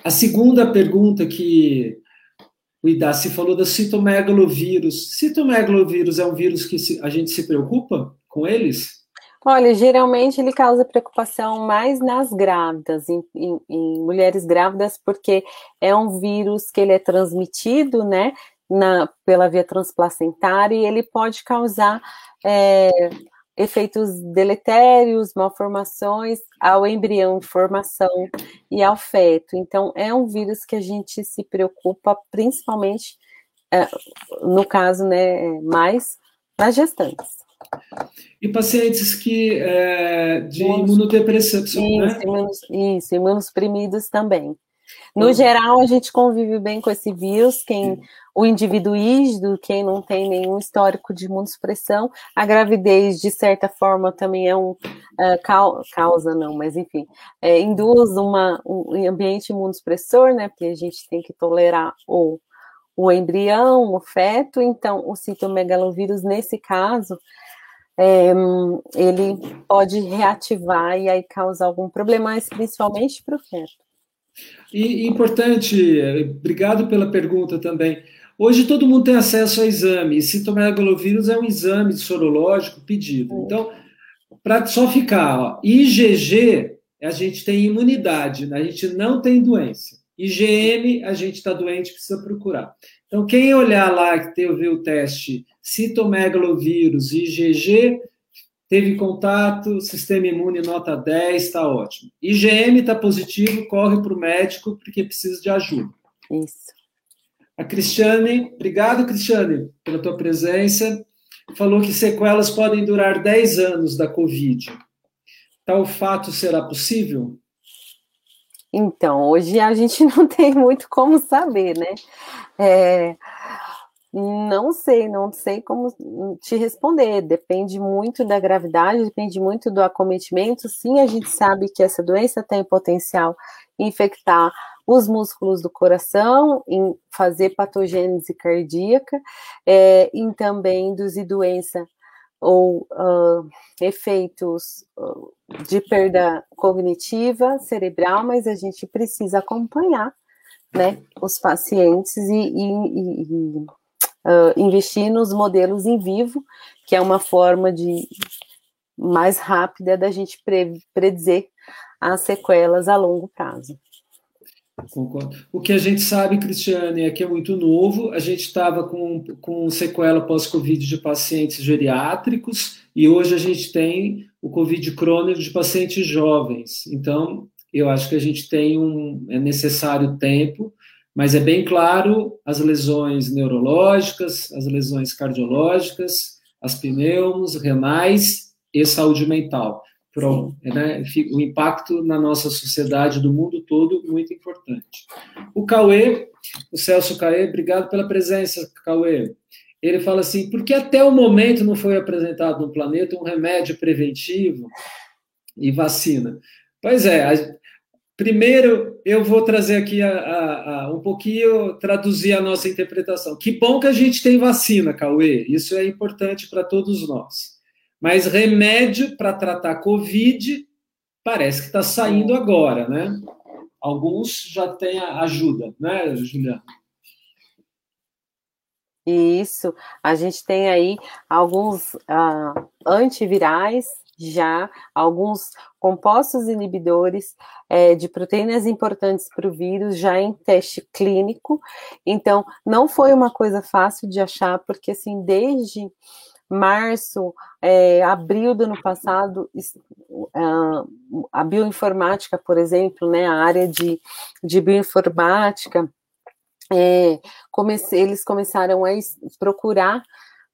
a segunda pergunta que o Idaci falou da citomegalovírus. Citomegalovírus é um vírus que a gente se preocupa com eles? Olha, geralmente ele causa preocupação mais nas grávidas, em, em, em, mulheres grávidas, porque é um vírus que ele é transmitido, né, na, pela via transplacentária e ele pode causar é, efeitos deletérios, malformações ao embrião em formação e ao feto. Então, é um vírus que a gente se preocupa principalmente é, no caso, né, mais nas gestantes. E pacientes que é, de imunodepressão, isso, né? Imunos, isso, imunossuprimidos também. No uhum. geral, a gente convive bem com esse vírus, quem o indivíduo ígido, quem não tem nenhum histórico de imunossupressão, a gravidez, de certa forma, também é um uh, causa, não, mas enfim, é, induz uma, um ambiente imunossupressor, né? Porque a gente tem que tolerar o, o embrião, o feto, então o citomegalovírus, nesse caso, é, ele pode reativar e aí causar algum problema, mas principalmente para o feto. E importante, obrigado pela pergunta também. Hoje todo mundo tem acesso a exame, e citomegalovírus é um exame sorológico pedido. Então, para só ficar, ó, IgG, a gente tem imunidade, né? a gente não tem doença. IgM, a gente está doente, precisa procurar. Então, quem olhar lá que teve o teste citomegalovírus IgG, teve contato, sistema imune nota 10, está ótimo. IgM está positivo, corre para o médico porque precisa de ajuda. Isso. A Cristiane, obrigado, Cristiane, pela tua presença. Falou que sequelas podem durar 10 anos da Covid. Tal fato será possível? Então, hoje a gente não tem muito como saber, né? É, não sei, não sei como te responder. Depende muito da gravidade, depende muito do acometimento. Sim, a gente sabe que essa doença tem potencial infectar os músculos do coração, em fazer patogênese cardíaca, é, em também induzir doença ou uh, efeitos uh, de perda cognitiva cerebral, mas a gente precisa acompanhar né, os pacientes e, e, e uh, investir nos modelos em vivo, que é uma forma de mais rápida da gente pre predizer as sequelas a longo prazo. Concordo. O que a gente sabe, Cristiane, é que é muito novo. A gente estava com, com sequela pós-Covid de pacientes geriátricos e hoje a gente tem o Covid crônico de pacientes jovens. Então, eu acho que a gente tem um é necessário tempo mas é bem claro as lesões neurológicas, as lesões cardiológicas, as pneumos, renais e saúde mental. Pro, né, o impacto na nossa sociedade do mundo todo muito importante. O Cauê, o Celso Cauê, obrigado pela presença, Cauê. Ele fala assim: por que até o momento não foi apresentado no planeta um remédio preventivo e vacina? Pois é, Primeiro, eu vou trazer aqui a, a, a, um pouquinho, traduzir a nossa interpretação. Que bom que a gente tem vacina, Cauê, isso é importante para todos nós. Mas remédio para tratar Covid parece que está saindo agora, né? Alguns já têm ajuda, né, Juliana? Isso, a gente tem aí alguns uh, antivirais já alguns compostos inibidores é, de proteínas importantes para o vírus já em teste clínico. Então, não foi uma coisa fácil de achar, porque assim, desde março, é, abril do ano passado, a bioinformática, por exemplo, né, a área de, de bioinformática, é, comece, eles começaram a procurar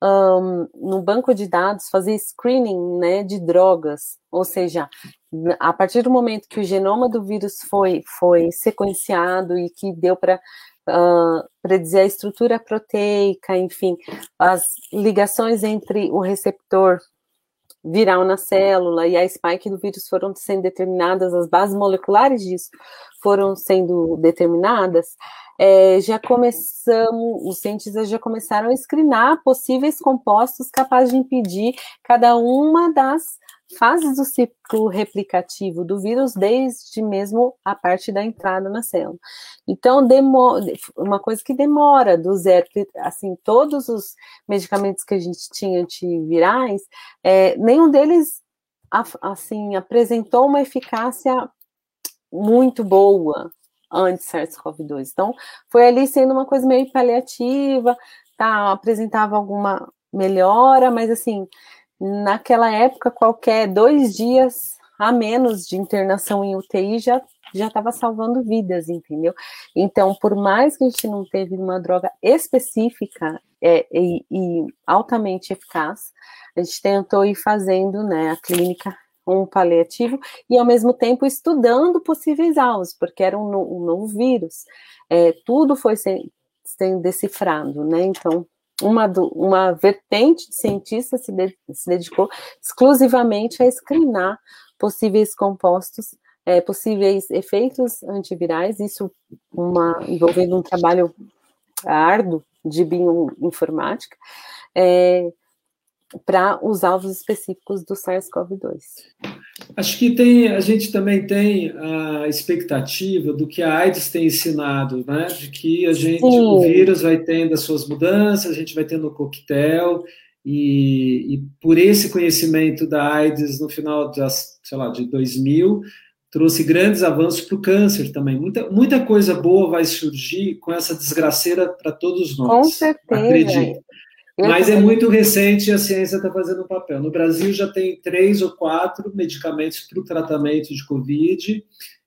um, no banco de dados fazer screening né, de drogas, ou seja, a partir do momento que o genoma do vírus foi, foi sequenciado e que deu para uh, predizer a estrutura proteica, enfim, as ligações entre o receptor viral na célula e a spike do vírus foram sendo determinadas, as bases moleculares disso foram sendo determinadas, é, já começamos, os cientistas já começaram a screenar possíveis compostos capazes de impedir cada uma das fases do ciclo replicativo do vírus, desde mesmo a parte da entrada na célula. Então, demora, uma coisa que demora do zero, assim, todos os medicamentos que a gente tinha antivirais, é, nenhum deles, assim, apresentou uma eficácia muito boa, antes SARS-CoV-2. Então, foi ali sendo uma coisa meio paliativa, tá, apresentava alguma melhora, mas assim, naquela época, qualquer dois dias a menos de internação em UTI já já estava salvando vidas, entendeu? Então, por mais que a gente não teve uma droga específica é, e, e, altamente eficaz, a gente tentou ir fazendo, né, a clínica um paliativo e ao mesmo tempo estudando possíveis alvos, porque era um, um novo vírus. É, tudo foi sendo, sendo decifrado, né? Então, uma, do, uma vertente de cientistas se, de, se dedicou exclusivamente a screenar possíveis compostos, é, possíveis efeitos antivirais, isso uma, envolvendo um trabalho árduo de bioinformática, é, para os alvos específicos do SARS-CoV-2. Acho que tem, a gente também tem a expectativa do que a AIDS tem ensinado, né? De que a gente, Sim. o vírus vai tendo as suas mudanças, a gente vai tendo o coquetel, e, e, por esse conhecimento da AIDS no final das, sei lá, de 2000, trouxe grandes avanços para o câncer também. Muita, muita coisa boa vai surgir com essa desgraceira para todos nós. Com certeza. Acredito. Mas é muito recente e a ciência está fazendo um papel. No Brasil já tem três ou quatro medicamentos para o tratamento de Covid,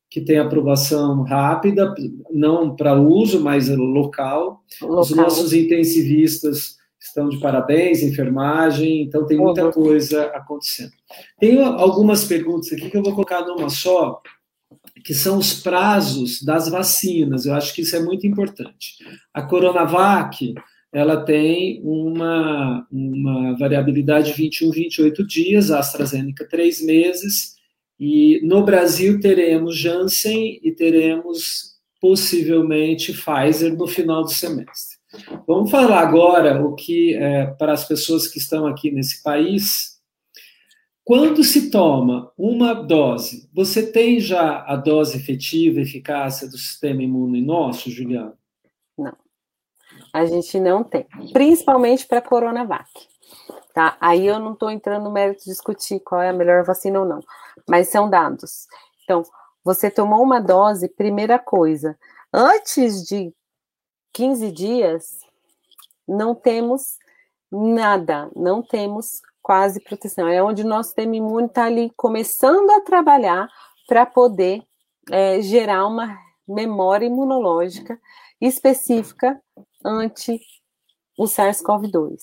que tem aprovação rápida, não para uso, mas local. local. Os nossos intensivistas estão de parabéns, enfermagem, então tem muita uhum. coisa acontecendo. Tenho algumas perguntas aqui que eu vou colocar numa só, que são os prazos das vacinas. Eu acho que isso é muito importante. A Coronavac, ela tem uma, uma variabilidade de 21, 28 dias, AstraZeneca, três meses, e no Brasil teremos Janssen e teremos possivelmente Pfizer no final do semestre. Vamos falar agora o que, é, para as pessoas que estão aqui nesse país, quando se toma uma dose, você tem já a dose efetiva, eficácia do sistema imune nosso, Juliano? Não. A gente não tem, principalmente para a Coronavac. Tá? Aí eu não estou entrando no mérito de discutir qual é a melhor vacina ou não, mas são dados. Então, você tomou uma dose, primeira coisa, antes de 15 dias, não temos nada, não temos quase proteção. É onde o nosso sistema imune está ali começando a trabalhar para poder é, gerar uma memória imunológica específica ante o SARS-CoV-2.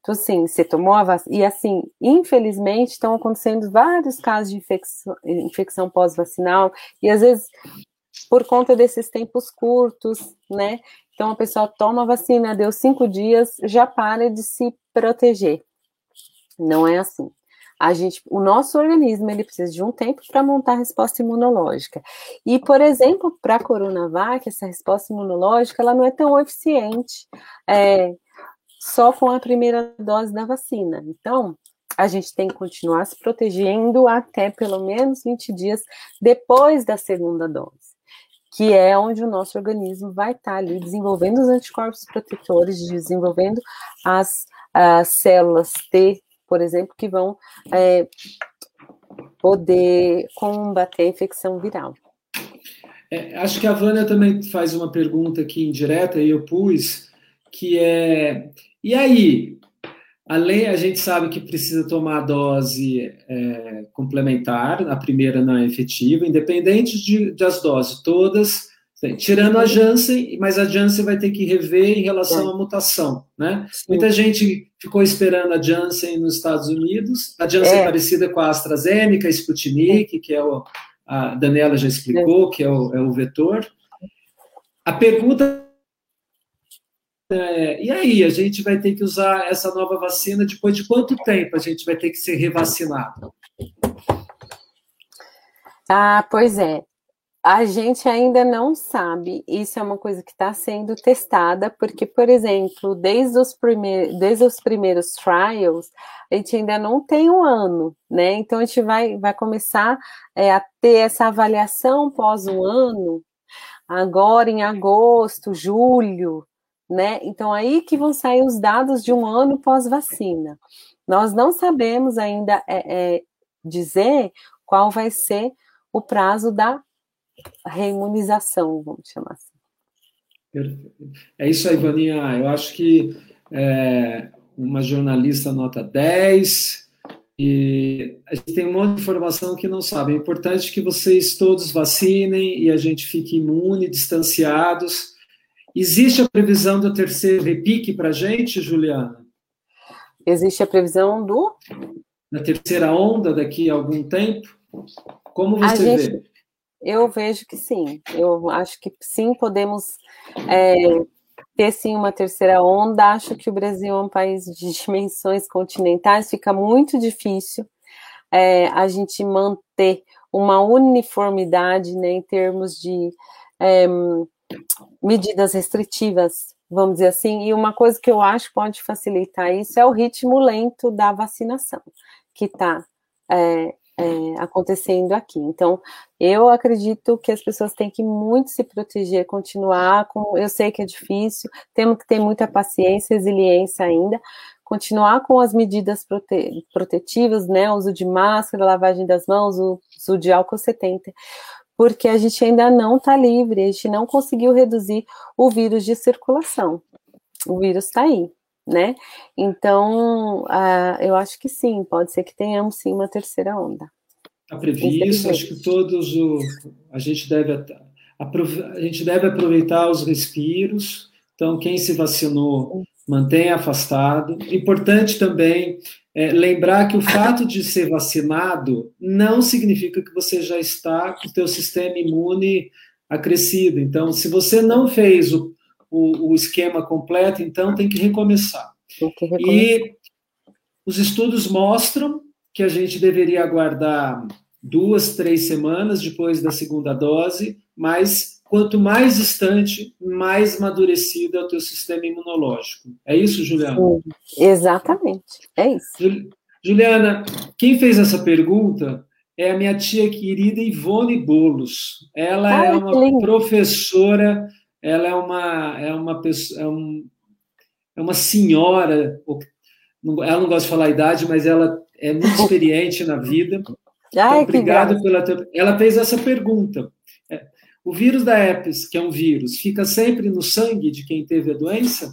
Então, assim, você tomou a vacina. E, assim, infelizmente, estão acontecendo vários casos de infecção, infecção pós-vacinal, e às vezes, por conta desses tempos curtos, né? Então, a pessoa toma a vacina, deu cinco dias, já para de se proteger. Não é assim a gente, o nosso organismo ele precisa de um tempo para montar a resposta imunológica. E, por exemplo, para a Coronavac, essa resposta imunológica ela não é tão eficiente é, só com a primeira dose da vacina. Então, a gente tem que continuar se protegendo até pelo menos 20 dias depois da segunda dose que é onde o nosso organismo vai estar ali desenvolvendo os anticorpos protetores, desenvolvendo as, as células T por exemplo, que vão é, poder combater a infecção viral. É, acho que a Vânia também faz uma pergunta aqui indireta, e eu pus, que é, e aí, além, a gente sabe que precisa tomar a dose é, complementar, a primeira não é efetiva, independente de, das doses todas, Tirando a Janssen, mas a Janssen vai ter que rever em relação à mutação, né? Sim. Muita gente ficou esperando a Janssen nos Estados Unidos. A Janssen é, é parecida com a AstraZeneca, a Sputnik, que é o a Daniela já explicou, que é o, é o vetor. A pergunta é, e aí, a gente vai ter que usar essa nova vacina depois de quanto tempo a gente vai ter que ser revacinado? Ah, pois é. A gente ainda não sabe, isso é uma coisa que está sendo testada, porque, por exemplo, desde os, primeiros, desde os primeiros trials, a gente ainda não tem um ano, né? Então a gente vai, vai começar é, a ter essa avaliação pós um ano, agora em agosto, julho, né? Então aí que vão sair os dados de um ano pós-vacina. Nós não sabemos ainda é, é, dizer qual vai ser o prazo da reimunização, vamos chamar assim. É isso aí, Vaninha. Eu acho que é, uma jornalista nota 10, E a gente tem um monte de informação que não sabe. É importante que vocês todos vacinem e a gente fique imune, distanciados. Existe a previsão do terceiro repique para a gente, Juliana? Existe a previsão do? Da terceira onda daqui a algum tempo? Como você gente, vê? Eu vejo que sim. Eu acho que sim, podemos é, ter sim uma terceira onda. Acho que o Brasil é um país de dimensões continentais, fica muito difícil é, a gente manter uma uniformidade né, em termos de é, medidas restritivas, vamos dizer assim. E uma coisa que eu acho que pode facilitar isso é o ritmo lento da vacinação, que está é, é, acontecendo aqui. Então, eu acredito que as pessoas têm que muito se proteger, continuar com. Eu sei que é difícil, temos que ter muita paciência, resiliência ainda, continuar com as medidas prote, protetivas, né? Uso de máscara, lavagem das mãos, uso de álcool 70 porque a gente ainda não está livre, a gente não conseguiu reduzir o vírus de circulação. O vírus está aí, né? Então, uh, eu acho que sim, pode ser que tenhamos sim uma terceira onda. Está previsto, acho que todos o, a gente deve a gente deve aproveitar os respiros. Então, quem se vacinou, mantenha afastado. Importante também é, lembrar que o fato de ser vacinado não significa que você já está com o teu sistema imune acrescido. Então, se você não fez o, o, o esquema completo, então tem que recomeçar. Tem que recomeçar. E os estudos mostram que a gente deveria aguardar duas, três semanas depois da segunda dose, mas quanto mais distante, mais amadurecido é o teu sistema imunológico. É isso, Juliana? Sim, exatamente, é isso. Juliana, quem fez essa pergunta é a minha tia querida Ivone Bolos. Ela Ai, é uma professora ela é uma é uma pessoa é, um, é uma senhora ela não gosta de falar a idade mas ela é muito experiente na vida. Ai, então, obrigado pela ela fez essa pergunta. É, o vírus da herpes que é um vírus fica sempre no sangue de quem teve a doença?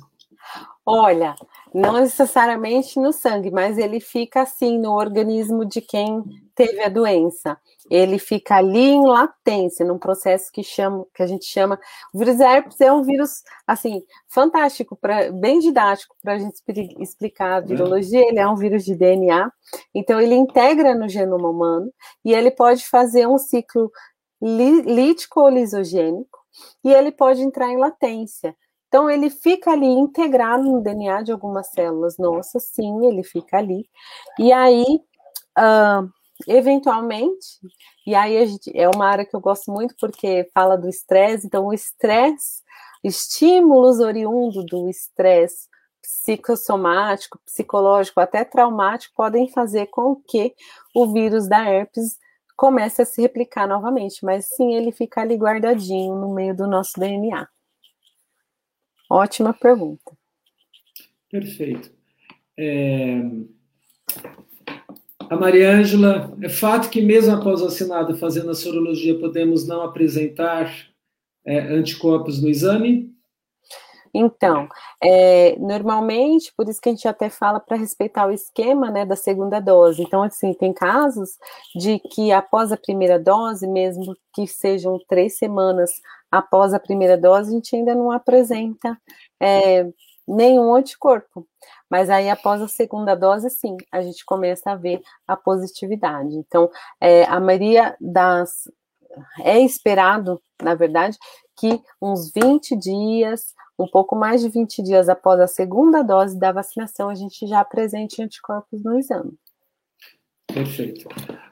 Olha não necessariamente no sangue mas ele fica assim no organismo de quem teve a doença ele fica ali em latência, num processo que, chama, que a gente chama. O vírus herpes é um vírus, assim, fantástico, pra, bem didático para a gente explicar a virologia. Ele é um vírus de DNA, então ele integra no genoma humano e ele pode fazer um ciclo lítico ou lisogênico e ele pode entrar em latência. Então, ele fica ali integrado no DNA de algumas células nossas, sim, ele fica ali. E aí, uh, eventualmente, e aí gente, é uma área que eu gosto muito porque fala do estresse, então o estresse, estímulos oriundos do estresse psicossomático, psicológico, até traumático, podem fazer com que o vírus da herpes comece a se replicar novamente, mas sim, ele fica ali guardadinho no meio do nosso DNA. Ótima pergunta. Perfeito. É... A Mariângela, é fato que mesmo após vacinado fazendo a sorologia podemos não apresentar é, anticorpos no exame? Então, é, normalmente, por isso que a gente até fala para respeitar o esquema né, da segunda dose. Então, assim, tem casos de que após a primeira dose, mesmo que sejam três semanas após a primeira dose, a gente ainda não apresenta é, nenhum anticorpo. Mas aí, após a segunda dose, sim, a gente começa a ver a positividade. Então, é, a maioria das. É esperado, na verdade, que uns 20 dias, um pouco mais de 20 dias após a segunda dose da vacinação, a gente já apresente anticorpos no exame. Perfeito.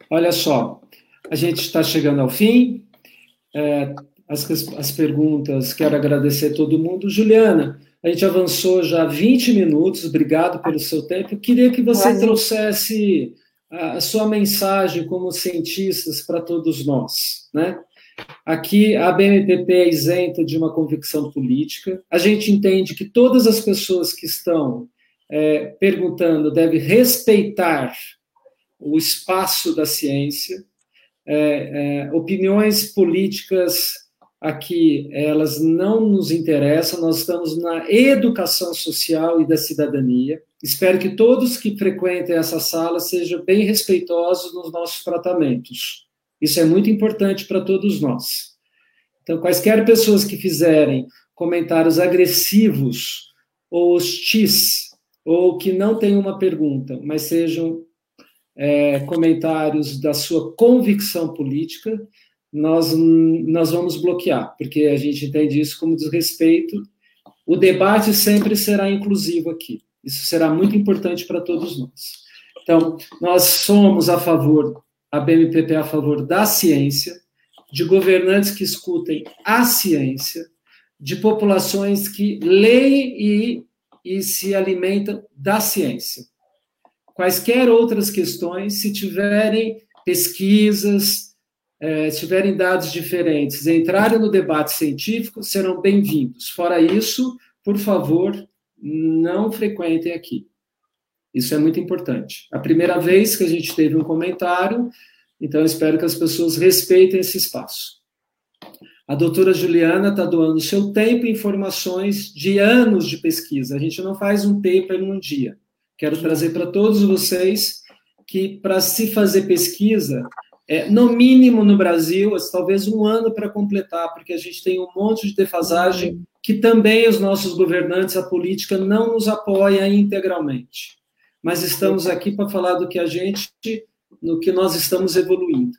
Olha só, a gente está chegando ao fim. É, as, as perguntas, quero agradecer a todo mundo. Juliana, a gente avançou já 20 minutos, obrigado pelo seu tempo. Eu queria que você trouxesse a, sua mensagem como cientistas para todos nós, né? Aqui a BMPP é isenta de uma convicção política. A gente entende que todas as pessoas que estão é, perguntando devem respeitar o espaço da ciência. É, é, opiniões políticas aqui elas não nos interessam, nós estamos na educação social e da cidadania. espero que todos que frequentem essa sala sejam bem respeitosos nos nossos tratamentos. Isso é muito importante para todos nós. Então, quaisquer pessoas que fizerem comentários agressivos ou hostis, ou que não tenham uma pergunta, mas sejam é, comentários da sua convicção política, nós, nós vamos bloquear, porque a gente entende isso como desrespeito. O debate sempre será inclusivo aqui. Isso será muito importante para todos nós. Então, nós somos a favor, a BMPP é a favor da ciência, de governantes que escutem a ciência, de populações que leem e, e se alimentam da ciência. Quaisquer outras questões, se tiverem pesquisas, é, tiverem dados diferentes, entrarem no debate científico, serão bem-vindos. Fora isso, por favor, não frequentem aqui. Isso é muito importante. A primeira vez que a gente teve um comentário, então espero que as pessoas respeitem esse espaço. A doutora Juliana está doando seu tempo e informações de anos de pesquisa. A gente não faz um paper num dia. Quero trazer para todos vocês que para se fazer pesquisa, é, no mínimo no Brasil, talvez um ano para completar, porque a gente tem um monte de defasagem que também os nossos governantes, a política, não nos apoia integralmente. Mas estamos aqui para falar do que a gente, no que nós estamos evoluindo.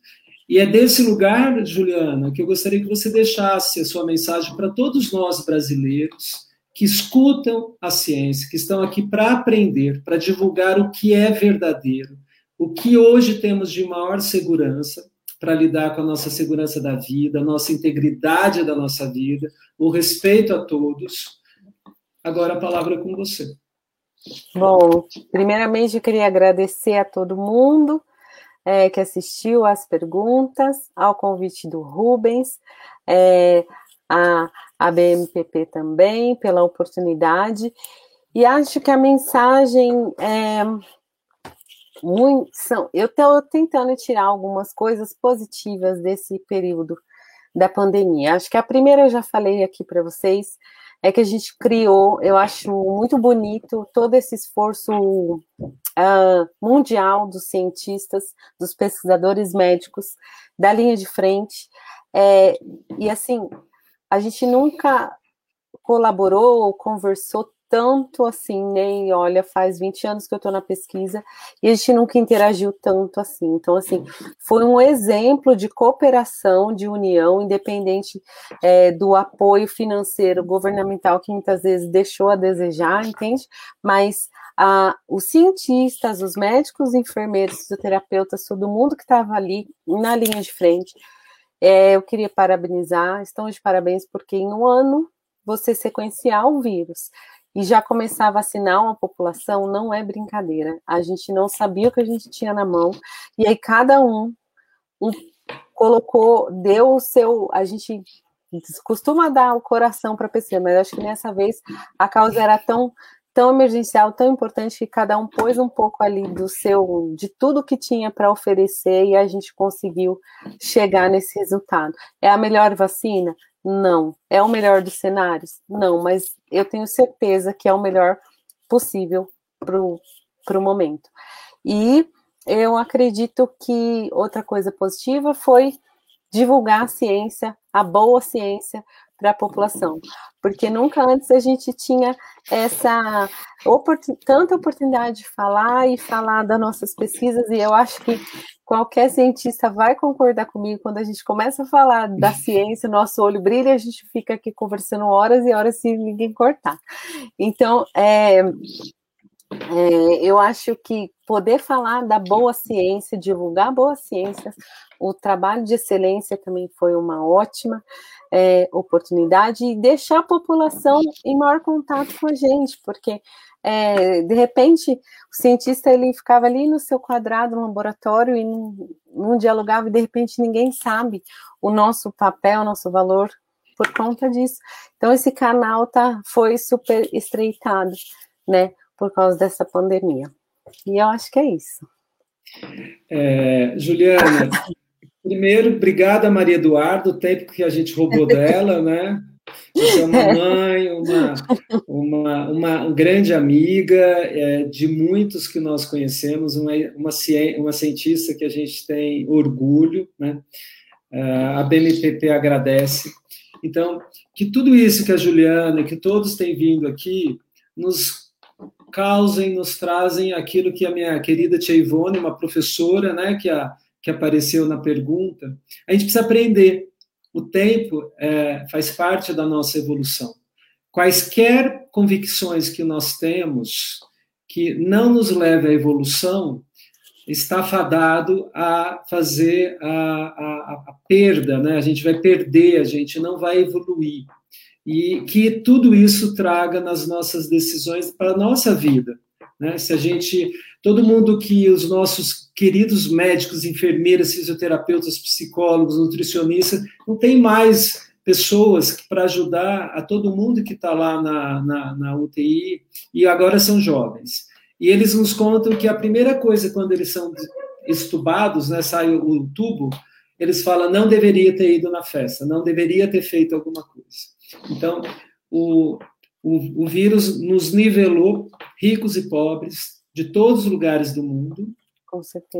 E é desse lugar, Juliana, que eu gostaria que você deixasse a sua mensagem para todos nós brasileiros que escutam a ciência, que estão aqui para aprender, para divulgar o que é verdadeiro, o que hoje temos de maior segurança para lidar com a nossa segurança da vida, a nossa integridade da nossa vida, o respeito a todos. Agora a palavra é com você. Bom, primeiramente eu queria agradecer a todo mundo é, que assistiu às perguntas, ao convite do Rubens, é, a, a BMPP também, pela oportunidade. E acho que a mensagem é, muito, são, eu estou tentando tirar algumas coisas positivas desse período da pandemia. Acho que a primeira eu já falei aqui para vocês, é que a gente criou, eu acho muito bonito todo esse esforço uh, mundial dos cientistas, dos pesquisadores médicos, da linha de frente. É, e assim, a gente nunca colaborou ou conversou tanto assim, nem olha, faz 20 anos que eu estou na pesquisa e a gente nunca interagiu tanto assim. Então, assim, foi um exemplo de cooperação, de união, independente é, do apoio financeiro governamental que muitas vezes deixou a desejar, entende? Mas ah, os cientistas, os médicos, os enfermeiros, fisioterapeutas, todo mundo que estava ali na linha de frente, é, eu queria parabenizar, estão de parabéns porque em um ano você sequenciar o vírus e já começar a vacinar uma população não é brincadeira. A gente não sabia o que a gente tinha na mão, e aí cada um, colocou, deu o seu. A gente costuma dar o coração para a pessoa, mas acho que nessa vez a causa era tão tão emergencial, tão importante que cada um pôs um pouco ali do seu, de tudo que tinha para oferecer e a gente conseguiu chegar nesse resultado. É a melhor vacina? Não. É o melhor dos cenários? Não, mas eu tenho certeza que é o melhor possível para o momento. E eu acredito que outra coisa positiva foi divulgar a ciência, a boa ciência, para a população, porque nunca antes a gente tinha essa oportun, tanta oportunidade de falar e falar das nossas pesquisas, e eu acho que qualquer cientista vai concordar comigo quando a gente começa a falar da ciência, nosso olho brilha, a gente fica aqui conversando horas e horas sem ninguém cortar. Então, é, é, eu acho que poder falar da boa ciência, divulgar boa ciência, o trabalho de excelência também foi uma ótima é, oportunidade e deixar a população em maior contato com a gente, porque é, de repente o cientista ele ficava ali no seu quadrado no laboratório e não, não dialogava e de repente ninguém sabe o nosso papel, o nosso valor por conta disso. Então esse canal tá foi super estreitado, né, por causa dessa pandemia. E eu acho que é isso. É, Juliana, Primeiro, obrigada, Maria Eduardo, o tempo que a gente roubou dela, né? Você é uma mãe, uma, uma, uma grande amiga é, de muitos que nós conhecemos, uma, uma, uma cientista que a gente tem orgulho, né? É, a BNPP agradece. Então, que tudo isso que a Juliana, que todos têm vindo aqui, nos causem, nos trazem aquilo que a minha querida tia Ivone, uma professora, né, que, a, que apareceu na pergunta, a gente precisa aprender. O tempo é, faz parte da nossa evolução. Quaisquer convicções que nós temos que não nos leve à evolução, está fadado a fazer a, a, a, perda, né? A gente vai perder, a gente não vai evoluir. E que tudo isso traga nas nossas decisões para a nossa vida. Né? Se a gente, todo mundo que os nossos queridos médicos, enfermeiras, fisioterapeutas, psicólogos, nutricionistas, não tem mais pessoas para ajudar a todo mundo que está lá na, na, na UTI e agora são jovens. E eles nos contam que a primeira coisa, quando eles são estubados, né, sai o tubo, eles falam, não deveria ter ido na festa, não deveria ter feito alguma coisa. Então, o, o, o vírus nos nivelou, ricos e pobres, de todos os lugares do mundo,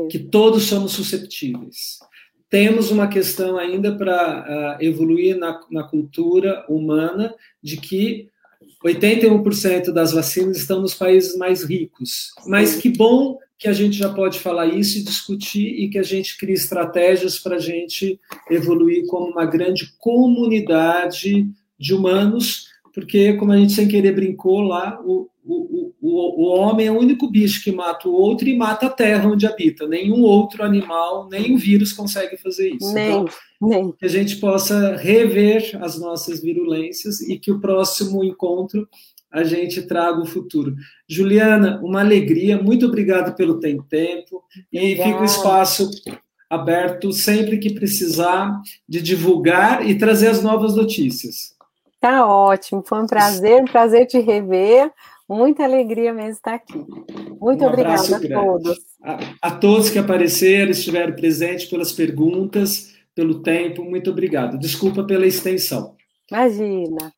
que todos somos susceptíveis. Temos uma questão ainda para uh, evoluir na, na cultura humana de que 81% das vacinas estão nos países mais ricos. Mas que bom que a gente já pode falar isso e discutir e que a gente crie estratégias para a gente evoluir como uma grande comunidade de humanos, porque, como a gente sem querer brincou lá, o, o, o, o homem é o único bicho que mata o outro e mata a terra onde habita. Nenhum outro animal, nem o vírus consegue fazer isso. Nem. Então, nem. que a gente possa rever as nossas virulências e que o próximo encontro a gente traga o futuro. Juliana, uma alegria, muito obrigado pelo tempo, tempo e fica o espaço aberto sempre que precisar de divulgar e trazer as novas notícias. Tá ótimo, foi um prazer, um prazer te rever. Muita alegria mesmo estar aqui. Muito um obrigada a todos. A, a todos que apareceram, estiveram presentes pelas perguntas pelo tempo. Muito obrigado. Desculpa pela extensão. Imagina.